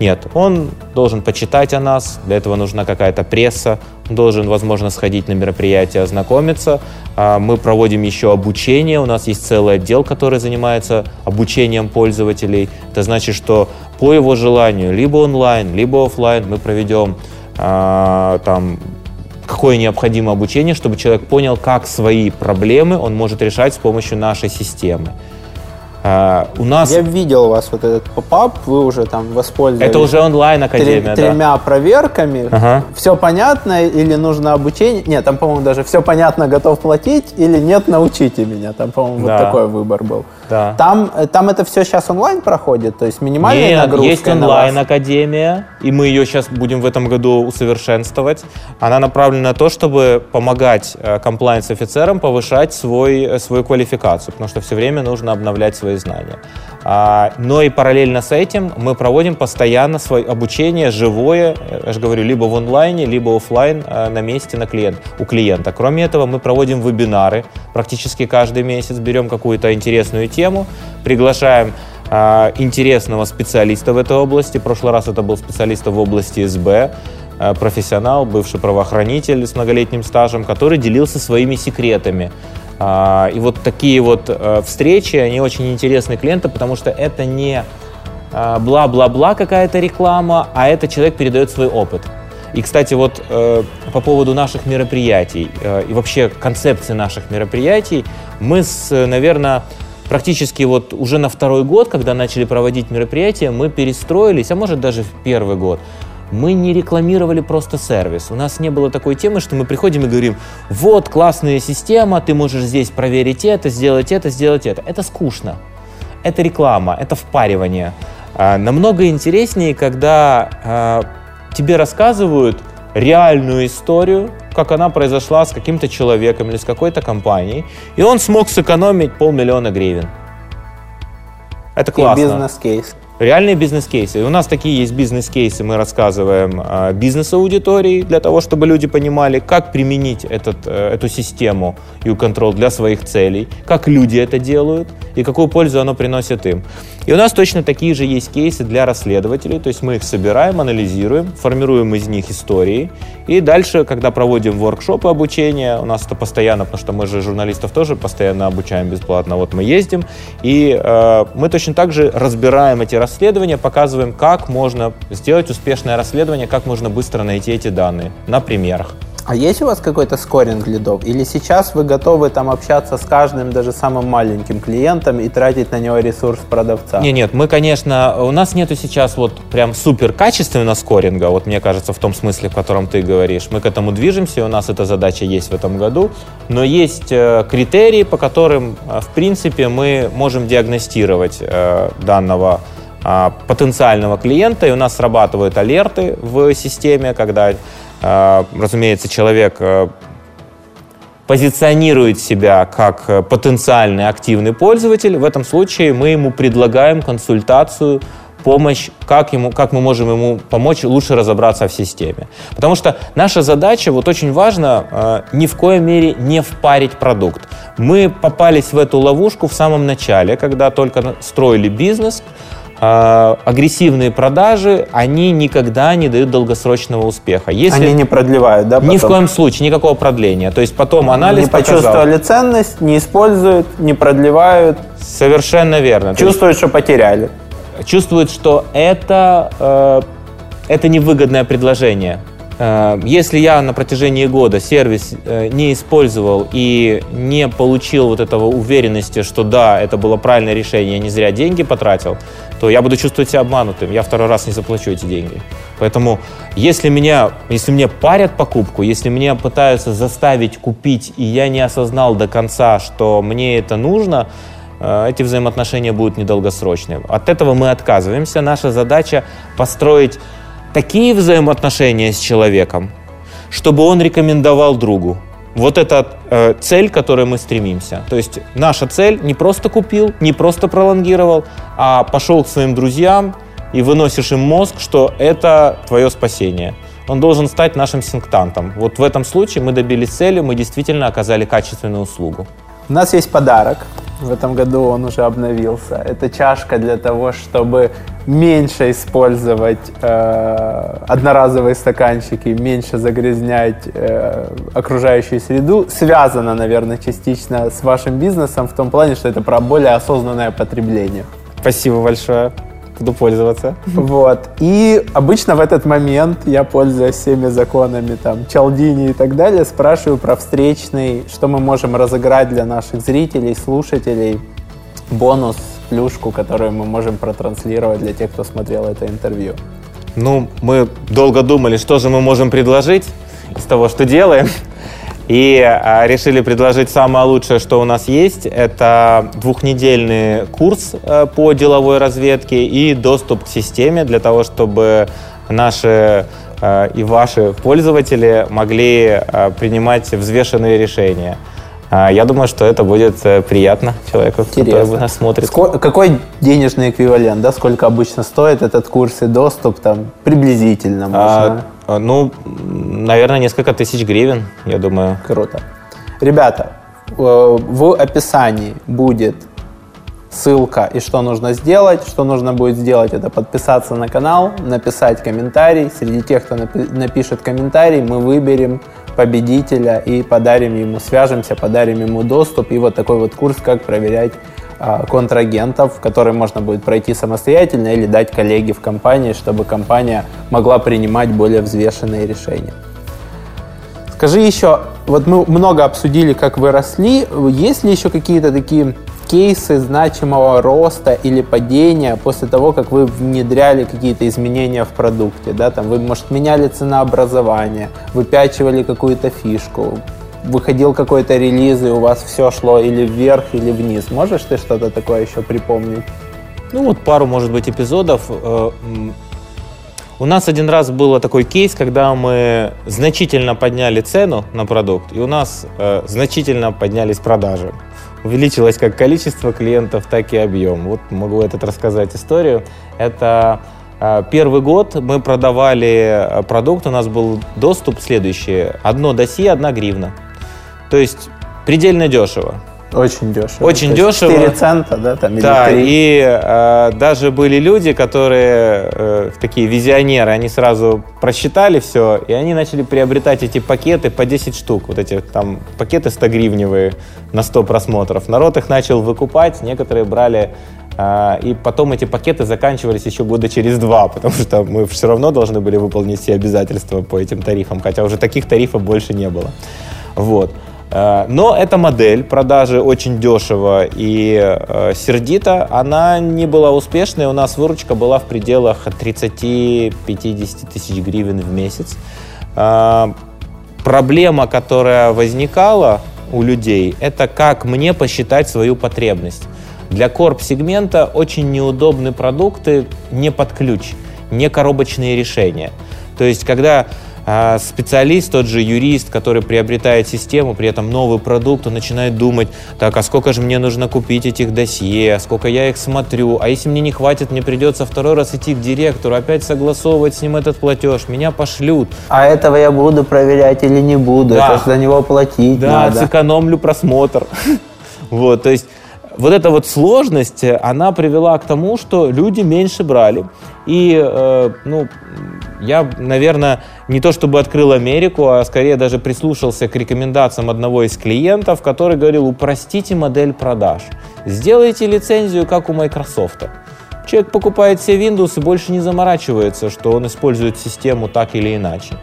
Нет, он должен почитать о нас, для этого нужна какая-то пресса, он должен, возможно, сходить на мероприятие, ознакомиться. А, мы проводим еще обучение, у нас есть целый отдел, который занимается обучением пользователей. Это значит, что по его желанию, либо онлайн, либо офлайн, мы проведем а, там какое необходимо обучение, чтобы человек понял, как свои проблемы он может решать с помощью нашей системы. Uh, у нас... Я видел у вас вот этот поп-ап, вы уже там воспользовались... Это уже онлайн-академия, три, Тремя проверками. Ага. Все понятно или нужно обучение? Нет, там, по-моему, даже все понятно, готов платить или нет, научите меня. Там, по-моему, да. вот такой выбор был. Да. Там, э, там это все сейчас онлайн проходит? То есть минимальная Нет, нагрузка есть онлайн-академия, и мы ее сейчас будем в этом году усовершенствовать. Она направлена на то, чтобы помогать комплайнс-офицерам э, повышать свой, э, свою квалификацию, потому что все время нужно обновлять свои знания. А, но и параллельно с этим мы проводим постоянно свое обучение живое, я же говорю, либо в онлайне, либо офлайн на месте на клиент, у клиента. Кроме этого, мы проводим вебинары практически каждый месяц, берем какую-то интересную тему, приглашаем э, интересного специалиста в этой области. В прошлый раз это был специалист в области СБ, э, профессионал, бывший правоохранитель с многолетним стажем, который делился своими секретами. Э, и вот такие вот э, встречи, они очень интересны клиенту, потому что это не бла-бла-бла какая-то реклама, а это человек передает свой опыт. И, кстати, вот э, по поводу наших мероприятий э, и вообще концепции наших мероприятий, мы, с, наверное, практически вот уже на второй год, когда начали проводить мероприятия, мы перестроились, а может даже в первый год, мы не рекламировали просто сервис. У нас не было такой темы, что мы приходим и говорим, вот классная система, ты можешь здесь проверить это, сделать это, сделать это. Это скучно. Это реклама, это впаривание. А, намного интереснее, когда а, тебе рассказывают реальную историю, как она произошла с каким-то человеком или с какой-то компанией, и он смог сэкономить полмиллиона гривен. Это классно. И бизнес-кейс. Реальные бизнес-кейсы. И у нас такие есть бизнес-кейсы, мы рассказываем э, бизнес-аудитории для того, чтобы люди понимали, как применить этот, э, эту систему U-Control для своих целей, как люди это делают и какую пользу оно приносит им. И у нас точно такие же есть кейсы для расследователей, то есть мы их собираем, анализируем, формируем из них истории, и дальше, когда проводим воркшопы обучения, у нас это постоянно, потому что мы же журналистов тоже постоянно обучаем бесплатно, вот мы ездим, и э, мы точно так же разбираем эти расследования, показываем, как можно сделать успешное расследование, как можно быстро найти эти данные на примерах. А есть у вас какой-то скоринг лидов? Или сейчас вы готовы там общаться с каждым, даже самым маленьким клиентом и тратить на него ресурс продавца? Нет, нет, мы, конечно, у нас нету сейчас вот прям супер качественного скоринга, вот мне кажется, в том смысле, в котором ты говоришь. Мы к этому движемся, у нас эта задача есть в этом году, но есть э, критерии, по которым, э, в принципе, мы можем диагностировать э, данного потенциального клиента, и у нас срабатывают алерты в системе, когда а, разумеется, человек э, позиционирует себя как э, потенциальный активный пользователь, в этом случае мы ему предлагаем консультацию, помощь, как, ему, как мы можем ему помочь лучше разобраться в системе. Потому что наша задача, вот очень важно, э, ни в коей мере не впарить продукт. Мы попались в эту ловушку в самом начале, когда только строили бизнес, а, агрессивные продажи, они никогда не дают долгосрочного успеха. Если они не продлевают, да? Потом? Ни в коем случае, никакого продления. То есть потом анализ Не почувствовали показал. ценность, не используют, не продлевают. Совершенно верно. Чувствуют, что потеряли. Чувствуют, что это, э, это невыгодное предложение. Э, если я на протяжении года сервис э, не использовал и не получил вот этого уверенности, что да, это было правильное решение, я не зря деньги потратил, то я буду чувствовать себя обманутым, я второй раз не заплачу эти деньги. Поэтому если, меня, если мне парят покупку, если меня пытаются заставить купить, и я не осознал до конца, что мне это нужно, э, эти взаимоотношения будут недолгосрочные. От этого мы отказываемся. Наша задача построить такие взаимоотношения с человеком, чтобы он рекомендовал другу. Вот это э, цель, к которой мы стремимся. То есть наша цель не просто купил, не просто пролонгировал, а пошел к своим друзьям и выносишь им мозг, что это твое спасение. Он должен стать нашим синктантом. Вот в этом случае мы добились цели, мы действительно оказали качественную услугу. У нас есть подарок. В этом году он уже обновился. Это чашка для того, чтобы меньше использовать э, одноразовые стаканчики, меньше загрязнять э, окружающую среду. Связано, наверное, частично с вашим бизнесом в том плане, что это про более осознанное потребление. Спасибо большое буду пользоваться. Вот. И обычно в этот момент я, пользуясь всеми законами, там, Чалдини и так далее, спрашиваю про встречный, что мы можем разыграть для наших зрителей, слушателей, бонус, плюшку, которую мы можем протранслировать для тех, кто смотрел это интервью. Ну, мы долго думали, что же мы можем предложить из того, что делаем. И а, решили предложить самое лучшее, что у нас есть. Это двухнедельный курс а, по деловой разведке и доступ к системе для того, чтобы наши а, и ваши пользователи могли а, принимать взвешенные решения. А, я думаю, что это будет э, приятно человеку, Интересно. который нас смотрит. Сколько, какой денежный эквивалент, да? Сколько обычно стоит этот курс и доступ там приблизительно можно? А, а, ну, наверное, несколько тысяч гривен, я думаю. Круто. Ребята, э, в описании будет ссылка и что нужно сделать. Что нужно будет сделать, это подписаться на канал, написать комментарий. Среди тех, кто напишет комментарий, мы выберем победителя и подарим ему, свяжемся, подарим ему доступ и вот такой вот курс, как проверять а, контрагентов, который можно будет пройти самостоятельно или дать коллеге в компании, чтобы компания могла принимать более взвешенные решения. Скажи еще, вот мы много обсудили, как вы росли, есть ли еще какие-то такие кейсы значимого роста или падения после того, как вы внедряли какие-то изменения в продукте, да, там вы, может, меняли ценообразование, выпячивали какую-то фишку, выходил какой-то релиз, и у вас все шло или вверх, или вниз. Можешь ты что-то такое еще припомнить? Ну вот пару, может быть, эпизодов. Э, у нас один раз был такой кейс, когда мы значительно подняли цену на продукт, и у нас э, значительно поднялись продажи. увеличилось как количество клиентов, так и объем. Вот могу этот рассказать историю. Это э, Первый год мы продавали э, продукт, у нас был доступ следующий. Одно досье, одна гривна. То есть предельно дешево. Очень дешево. Очень дешево. 4 цента, да, там, или Да, 3. и э, даже были люди, которые э, такие визионеры, они сразу просчитали все, и они начали приобретать эти пакеты по 10 штук, вот эти там пакеты 100 гривневые на 100 просмотров. Народ их начал выкупать, некоторые брали э, и потом эти пакеты заканчивались еще года через два, потому что мы все равно должны были выполнить все обязательства по этим тарифам, хотя уже таких тарифов больше не было. Вот. Э, Но эта модель продажи очень дешево и э, сердито, она не была успешной. У нас выручка была в пределах 30-50 тысяч гривен в месяц. Э, Проблема, которая возникала у людей, это как мне посчитать свою потребность. Для корп-сегмента очень неудобны продукты не под ключ, не коробочные решения. То есть, когда а, специалист, тот же юрист, который приобретает систему, при этом новый продукт, он начинает думать, так, а сколько же мне нужно купить этих досье, а сколько я их смотрю, а если мне не хватит, мне придется второй раз идти к директору, опять согласовывать с ним этот платеж, меня пошлют. А этого я буду проверять или не буду? Да. Это за него платить Да, надо. сэкономлю просмотр. Вот, то есть вот эта вот сложность, она привела к тому, что люди меньше брали. И, э, ну, я, наверное, не то чтобы открыл Америку, а скорее даже прислушался к рекомендациям одного из клиентов, который говорил, упростите модель продаж. Сделайте лицензию, как у Microsoft. Человек покупает все Windows и больше не заморачивается, что он использует систему так или иначе.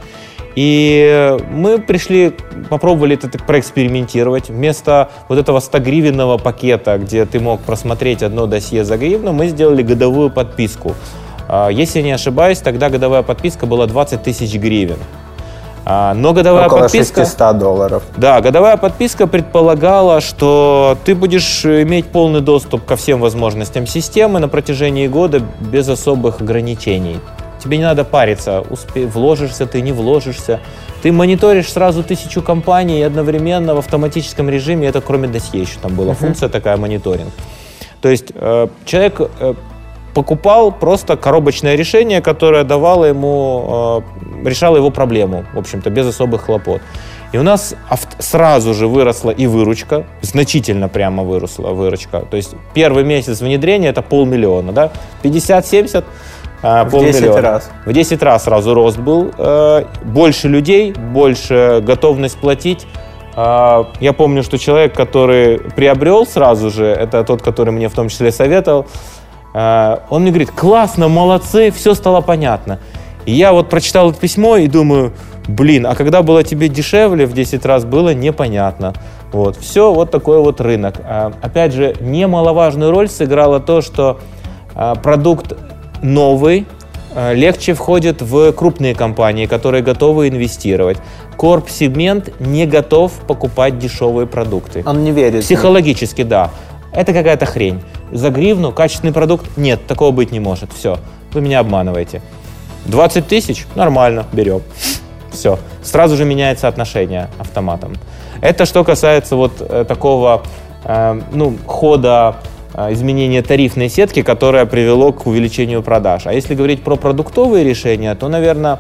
И мы пришли, попробовали это проэкспериментировать. Вместо вот этого 100-гривенного пакета, где ты мог просмотреть одно досье за гривну, мы сделали годовую подписку. А, Если не ошибаюсь, тогда годовая подписка была 20 тысяч гривен. А, Но годовая Около подписка... 600 долларов. Да, годовая подписка предполагала, что ты будешь иметь полный доступ ко всем возможностям системы на протяжении года без особых ограничений. Тебе не надо париться, успе- вложишься ты, не вложишься. Ты мониторишь сразу тысячу компаний одновременно в автоматическом режиме. Это кроме досье еще там была функция такая мониторинг. То есть э, человек э, покупал просто коробочное решение, которое давало ему, э, решало его проблему, в общем-то, без особых хлопот. И у нас сразу же выросла и выручка, значительно прямо выросла выручка. То есть первый месяц внедрения это полмиллиона, да? 50-70, а, В полмиллиона. 10 раз. В 10 раз сразу рост был. Э, Больше людей, больше готовность платить. А, Я помню, что человек, который приобрел сразу же, это тот, который мне в том числе советовал, он мне говорит, классно, молодцы, все стало понятно. И я вот прочитал это письмо и думаю, блин, а когда было тебе дешевле в 10 раз, было непонятно. Вот, все, вот такой вот рынок. А, Опять же, немаловажную роль сыграло то, что а, продукт новый, легче входит в крупные компании, которые готовы инвестировать. Корп-сегмент не готов покупать дешевые продукты. Он не верит. Психологически, да. Это какая-то хрень. За гривну качественный продукт? Нет, такого быть не может. Все, вы меня обманываете. 20 тысяч? Нормально, берем. Все. Сразу же меняется отношение автоматом. Это что касается вот э, такого э, ну, хода э, изменения тарифной сетки, которое привело к увеличению продаж. А если говорить про продуктовые решения, то, наверное,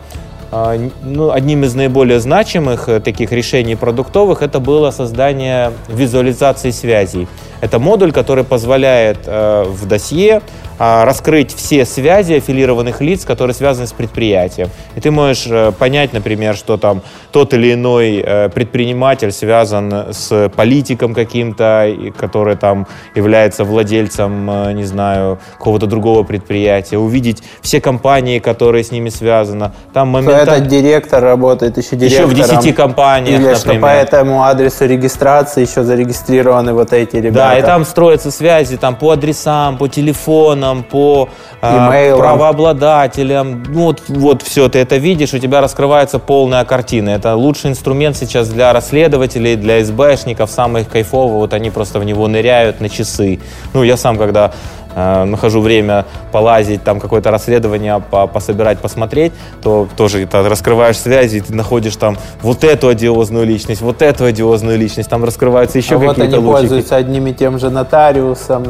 н- ну, одним из наиболее значимых э, таких решений продуктовых это было создание визуализации связей. Это модуль, который позволяет э, в досье раскрыть все связи аффилированных лиц, которые связаны с предприятием. И ты можешь э, понять, например, что там тот или иной э, предприниматель связан с политиком каким-то, который там является владельцем, э, не знаю, какого-то другого предприятия, увидеть все компании, которые с ними связаны. Там Что моментально... этот директор работает еще Еще директором. в 10 компаниях, Или что например. по этому адресу регистрации еще зарегистрированы вот эти ребята. Да, и там строятся связи там, по адресам, по телефонам, по а, Имейлам. правообладателям. Ну, вот, вот все, ты это видишь, у тебя раскрывается полная картина. Это лучший инструмент сейчас для расследователей, для СБшников, самых кайфово. Вот они просто в него ныряют на часы. Ну, я сам, когда э, нахожу время полазить, там какое-то расследование по, пособирать, посмотреть, то тоже это, раскрываешь связи, и ты находишь там вот эту одиозную личность, вот эту одиозную личность, там раскрываются еще а какие-то вот они лучики. пользуются одним и тем же нотариусом.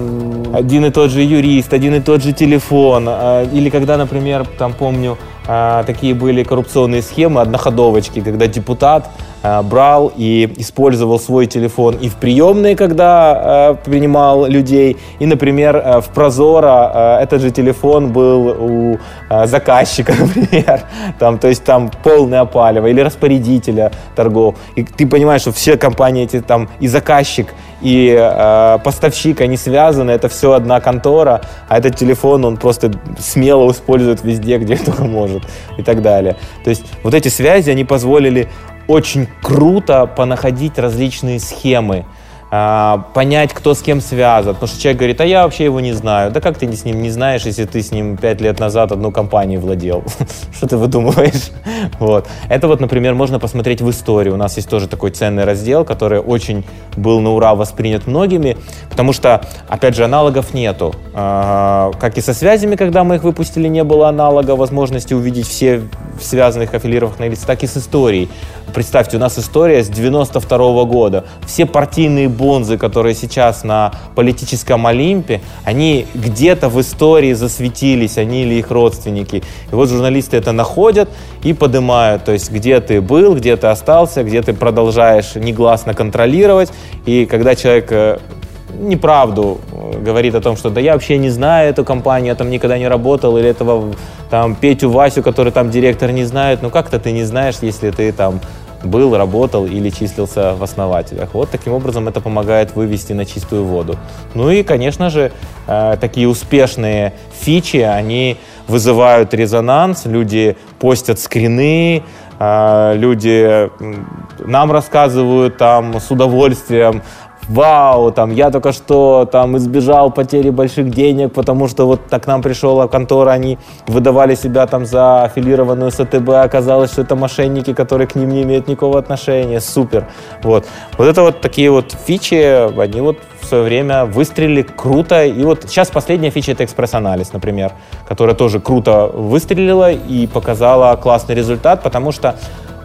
Один и тот же юрист, один и тот же телефон. А, Или когда, например, там помню, а, такие были коррупционные схемы, одноходовочки, когда депутат брал и использовал свой телефон и в приемные, когда а, принимал людей, и, например, а, в Прозоро а, этот же телефон был у заказчика, например, там, то есть там полное опалево, или распорядителя торгов. И ты понимаешь, что все компании эти там и заказчик, и э, поставщик, они связаны, это все одна контора, а этот телефон он просто смело использует везде, где только может и так далее. То есть вот эти связи, они позволили очень круто понаходить различные схемы, а, понять, кто с кем связан. Потому что человек говорит, а я вообще его не знаю. Да как ты с ним не знаешь, если ты с ним пять лет назад одну компанию владел? Что ты выдумываешь? Вот. Это вот, например, можно посмотреть в истории. У нас есть тоже такой ценный раздел, который очень был на ура воспринят многими, потому что, опять же, аналогов нету. А, Как и со связями, когда мы их выпустили, не было аналога, возможности увидеть все связанных аффилированных лиц, так и с историей. Представьте, у нас история с 92 года. Все партийные бонзы, которые сейчас на политическом Олимпе, они где-то в истории засветились, они или их родственники. И вот журналисты это находят и поднимают, то есть где ты был, где ты остался, где ты продолжаешь негласно контролировать. И когда человек э, неправду э, говорит о том, что да я вообще не знаю эту компанию, я там никогда не работал, или этого там Петю Васю, который там директор не знает, ну как-то ты не знаешь, если ты там был, работал или числился в основателях. Вот таким образом это помогает вывести на чистую воду. Ну и, конечно же, э, такие успешные фичи, они вызывают резонанс, люди постят скрины, э, люди нам рассказывают там с удовольствием вау, там, я только что там избежал потери больших денег, потому что вот так к нам пришла контора, они выдавали себя там за аффилированную СТБ, оказалось, что это мошенники, которые к ним не имеют никакого отношения, супер. Вот. Вот это вот такие вот фичи, они вот в свое время выстрелили круто, и вот сейчас последняя фича это экспресс-анализ, например, которая тоже круто выстрелила и показала классный результат, потому что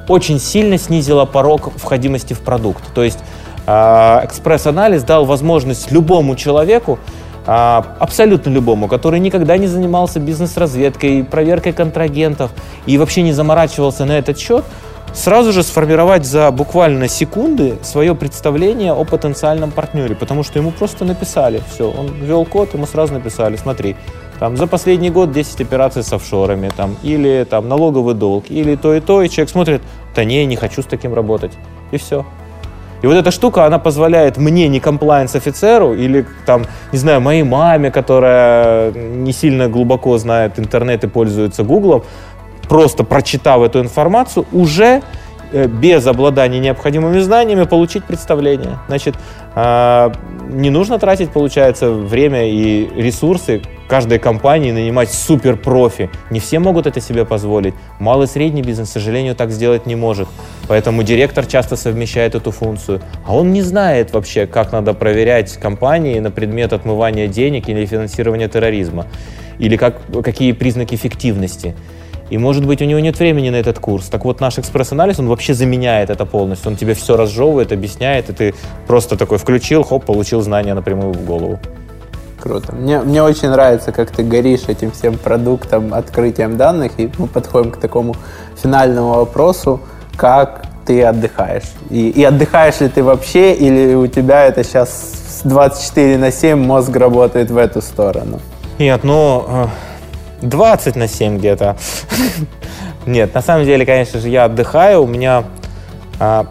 очень сильно снизила порог входимости в продукт. То есть экспресс-анализ дал возможность любому человеку, а, абсолютно любому, который никогда не занимался бизнес-разведкой, проверкой контрагентов и вообще не заморачивался на этот счет, сразу же сформировать за буквально секунды свое представление о потенциальном партнере, потому что ему просто написали, все, он ввел код, ему сразу написали, смотри, там за последний год 10 операций с офшорами, там, или там налоговый долг, или то и то, и человек смотрит, да не, не хочу с таким работать, и все. И вот эта штука, она позволяет мне, не комплайенс-офицеру, или там, не знаю, моей маме, которая не сильно глубоко знает интернет и пользуется Гуглом, просто прочитав эту информацию, уже без обладания необходимыми знаниями получить представление. Значит, э, не нужно тратить, получается, время и ресурсы каждой компании нанимать супер профи. Не все могут это себе позволить. Малый и средний бизнес, к сожалению, так сделать не может. Поэтому директор часто совмещает эту функцию. А он не знает вообще, как надо проверять компании на предмет отмывания денег или финансирования терроризма. Или как, какие признаки эффективности. И, может быть, у него нет времени на этот курс. Так вот, наш экспресс-анализ, он вообще заменяет это полностью. Он тебе все разжевывает, объясняет, и ты просто такой включил, хоп, получил знания напрямую в голову. Круто. Мне, мне очень нравится, как ты горишь этим всем продуктом, открытием данных, и мы подходим к такому финальному вопросу, как ты отдыхаешь. И, и отдыхаешь ли ты вообще, или у тебя это сейчас 24 на 7 мозг работает в эту сторону? Нет, ну, э, 20 на 7 где-то. Нет, на самом деле, конечно же, я отдыхаю. У меня а,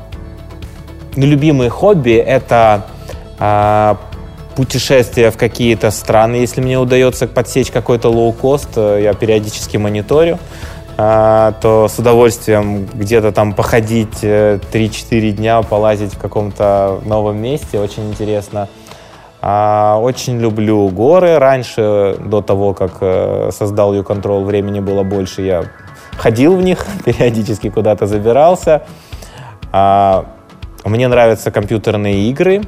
любимые хобби — это а, путешествия в какие-то страны. Если мне удается подсечь какой-то лоу-кост, э, я периодически мониторю, а, то с удовольствием где-то там походить э, 3-4 дня, полазить в каком-то новом месте. Очень интересно. А, Очень люблю горы. Раньше, до того, как э, создал U-Control, времени было больше, я ходил в них, периодически куда-то забирался. А, Мне нравятся компьютерные игры.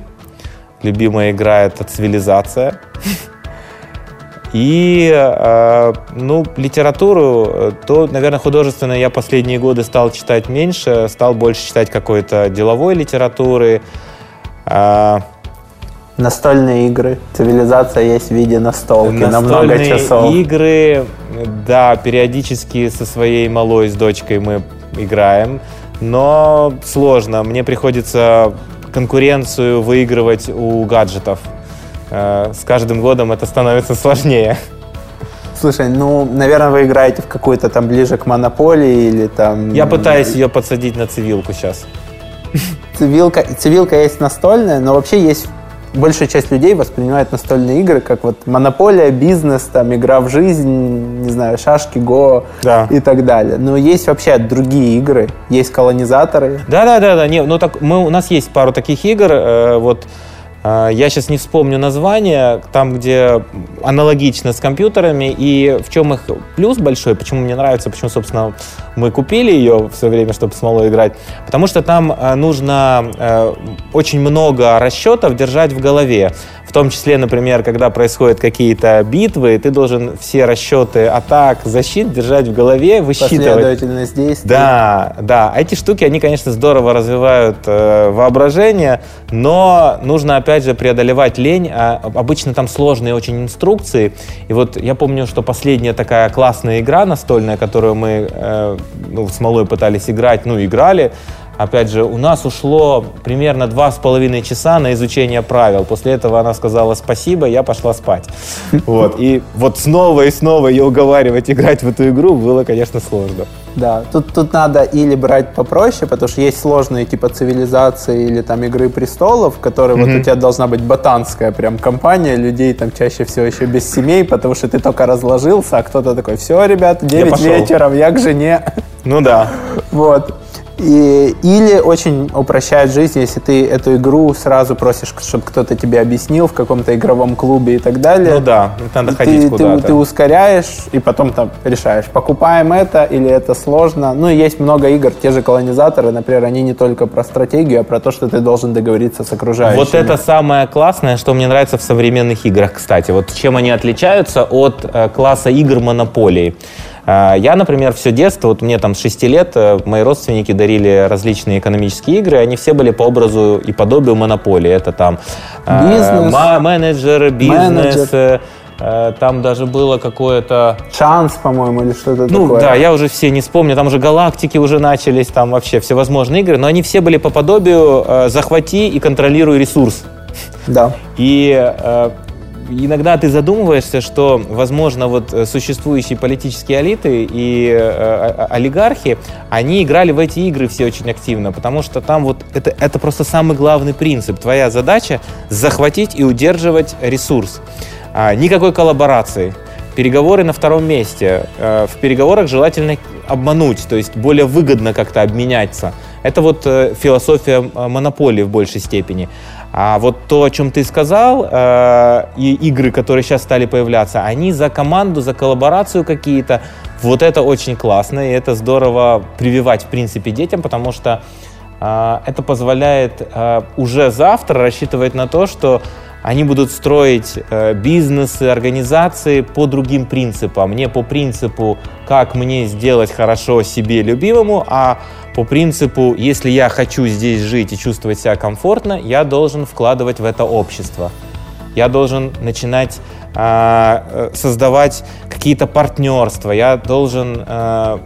Любимая игра — это «Цивилизация». И, э, ну, литературу, э, то, наверное, художественную я последние годы стал читать меньше, стал больше читать какой-то деловой литературы. Настольные игры. Цивилизация есть в виде настолки Настольные на много часов. игры, да, периодически со своей малой, с дочкой мы играем, но сложно. Мне приходится конкуренцию выигрывать у гаджетов. Э, с каждым годом это становится сложнее. Слушай, ну, наверное, вы играете в какую-то там ближе к монополии или там... Я пытаюсь ее подсадить на цивилку сейчас. Цивилка, цивилка есть настольная, но вообще есть большая часть людей воспринимает настольные игры как вот монополия, бизнес, там, игра в жизнь, не знаю, шашки, го да. и так далее. Но есть вообще другие игры, есть колонизаторы. Да-да-да, да. Не, ну так мы, у нас есть пару таких игр, э, вот я сейчас не вспомню название, там, где аналогично с компьютерами, и в чем их плюс большой, почему мне нравится, почему, собственно, мы купили ее все время, чтобы с малой играть, потому что там э, нужно э, очень много расчетов держать в голове. В том числе, например, когда происходят какие-то битвы, ты должен все расчеты атак, защит держать в голове, высчитывать. Последовательность действий. Да, да. А эти штуки, они, конечно, здорово развивают э, воображение, но нужно, опять же, преодолевать лень. А обычно там сложные очень инструкции. И вот я помню, что последняя такая классная игра настольная, которую мы э, ну, с малой пытались играть, ну, играли, Опять же, у нас ушло примерно два с половиной часа на изучение правил. После этого она сказала спасибо, я пошла спать. Вот. И вот снова и снова ее уговаривать играть в эту игру было, конечно, сложно. Да, тут, тут надо или брать попроще, потому что есть сложные типа цивилизации или там Игры престолов, которые mm-hmm. вот у тебя должна быть ботанская прям компания людей там чаще всего еще без семей, потому что ты только разложился, а кто-то такой, все, ребят, 9 вечера, я к жене. Ну да. Вот. И, или очень упрощает жизнь, если ты эту игру сразу просишь, чтобы кто-то тебе объяснил в каком-то игровом клубе и так далее. Ну да, надо ходить ты, куда-то. Ты, ты ускоряешь и потом там решаешь, покупаем это или это сложно. Ну и есть много игр, те же колонизаторы, например, они не только про стратегию, а про то, что ты должен договориться с окружающими. Вот это самое классное, что мне нравится в современных играх, кстати. Вот чем они отличаются от э, класса игр монополии. А, я, например, все детство, вот мне там с 6 лет э, мои родственники дарили различные экономические игры, они все были по образу и подобию монополии. Это там а, бизнес, менеджер, бизнес, менеджер. Э, э, там даже было какое-то... Шанс, по-моему, или что-то ну, такое. да, я уже все не вспомню. Там уже галактики уже начались, там вообще всевозможные игры. Но они все были по подобию э, «захвати и контролируй ресурс». Да. И э, иногда ты задумываешься, что, возможно, вот э, существующие политические элиты и э, олигархи, они играли в эти игры все очень активно, потому что там вот это, это просто самый главный принцип. Твоя задача захватить и удерживать ресурс. А, никакой коллаборации. Переговоры на втором месте. Э, в переговорах желательно обмануть, то есть более выгодно как-то обменяться. Это вот э, философия монополии в большей степени. А вот то, о чем ты сказал, э, и игры, которые сейчас стали появляться, они за команду, за коллаборацию какие-то. Вот это очень классно, и это здорово прививать, в принципе, детям, потому что э, это позволяет э, уже завтра рассчитывать на то, что они будут строить э, бизнесы, организации по другим принципам. Не по принципу, как мне сделать хорошо себе любимому, а по принципу, если я хочу здесь жить и чувствовать себя комфортно, я должен вкладывать в это общество. Я должен начинать э, создавать какие-то партнерства, я должен э,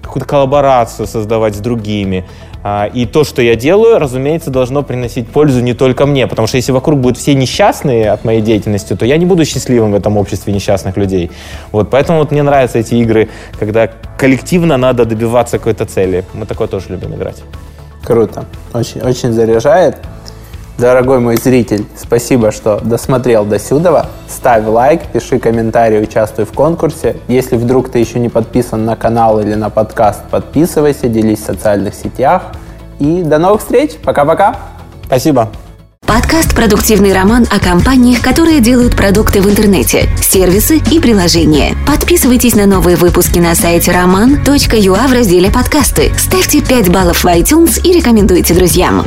какую-то коллаборацию создавать с другими. А, и то, что я делаю, разумеется, должно приносить пользу не только мне, потому что если вокруг будут все несчастные от моей деятельности, то я не буду счастливым в этом обществе несчастных людей. Вот, поэтому вот мне нравятся эти игры, когда коллективно надо добиваться какой-то цели. Мы такое тоже любим играть. Круто. Очень, очень заряжает. Дорогой мой зритель, спасибо, что досмотрел до сюда. Ставь лайк, пиши комментарий, участвуй в конкурсе. Если вдруг ты еще не подписан на канал или на подкаст, подписывайся, делись в социальных сетях. И до новых встреч. Пока-пока. Спасибо. Подкаст «Продуктивный роман» о компаниях, которые делают продукты в интернете, сервисы и приложения. Подписывайтесь на новые выпуски на сайте roman.ua в разделе «Подкасты». Ставьте 5 баллов в iTunes и рекомендуйте друзьям.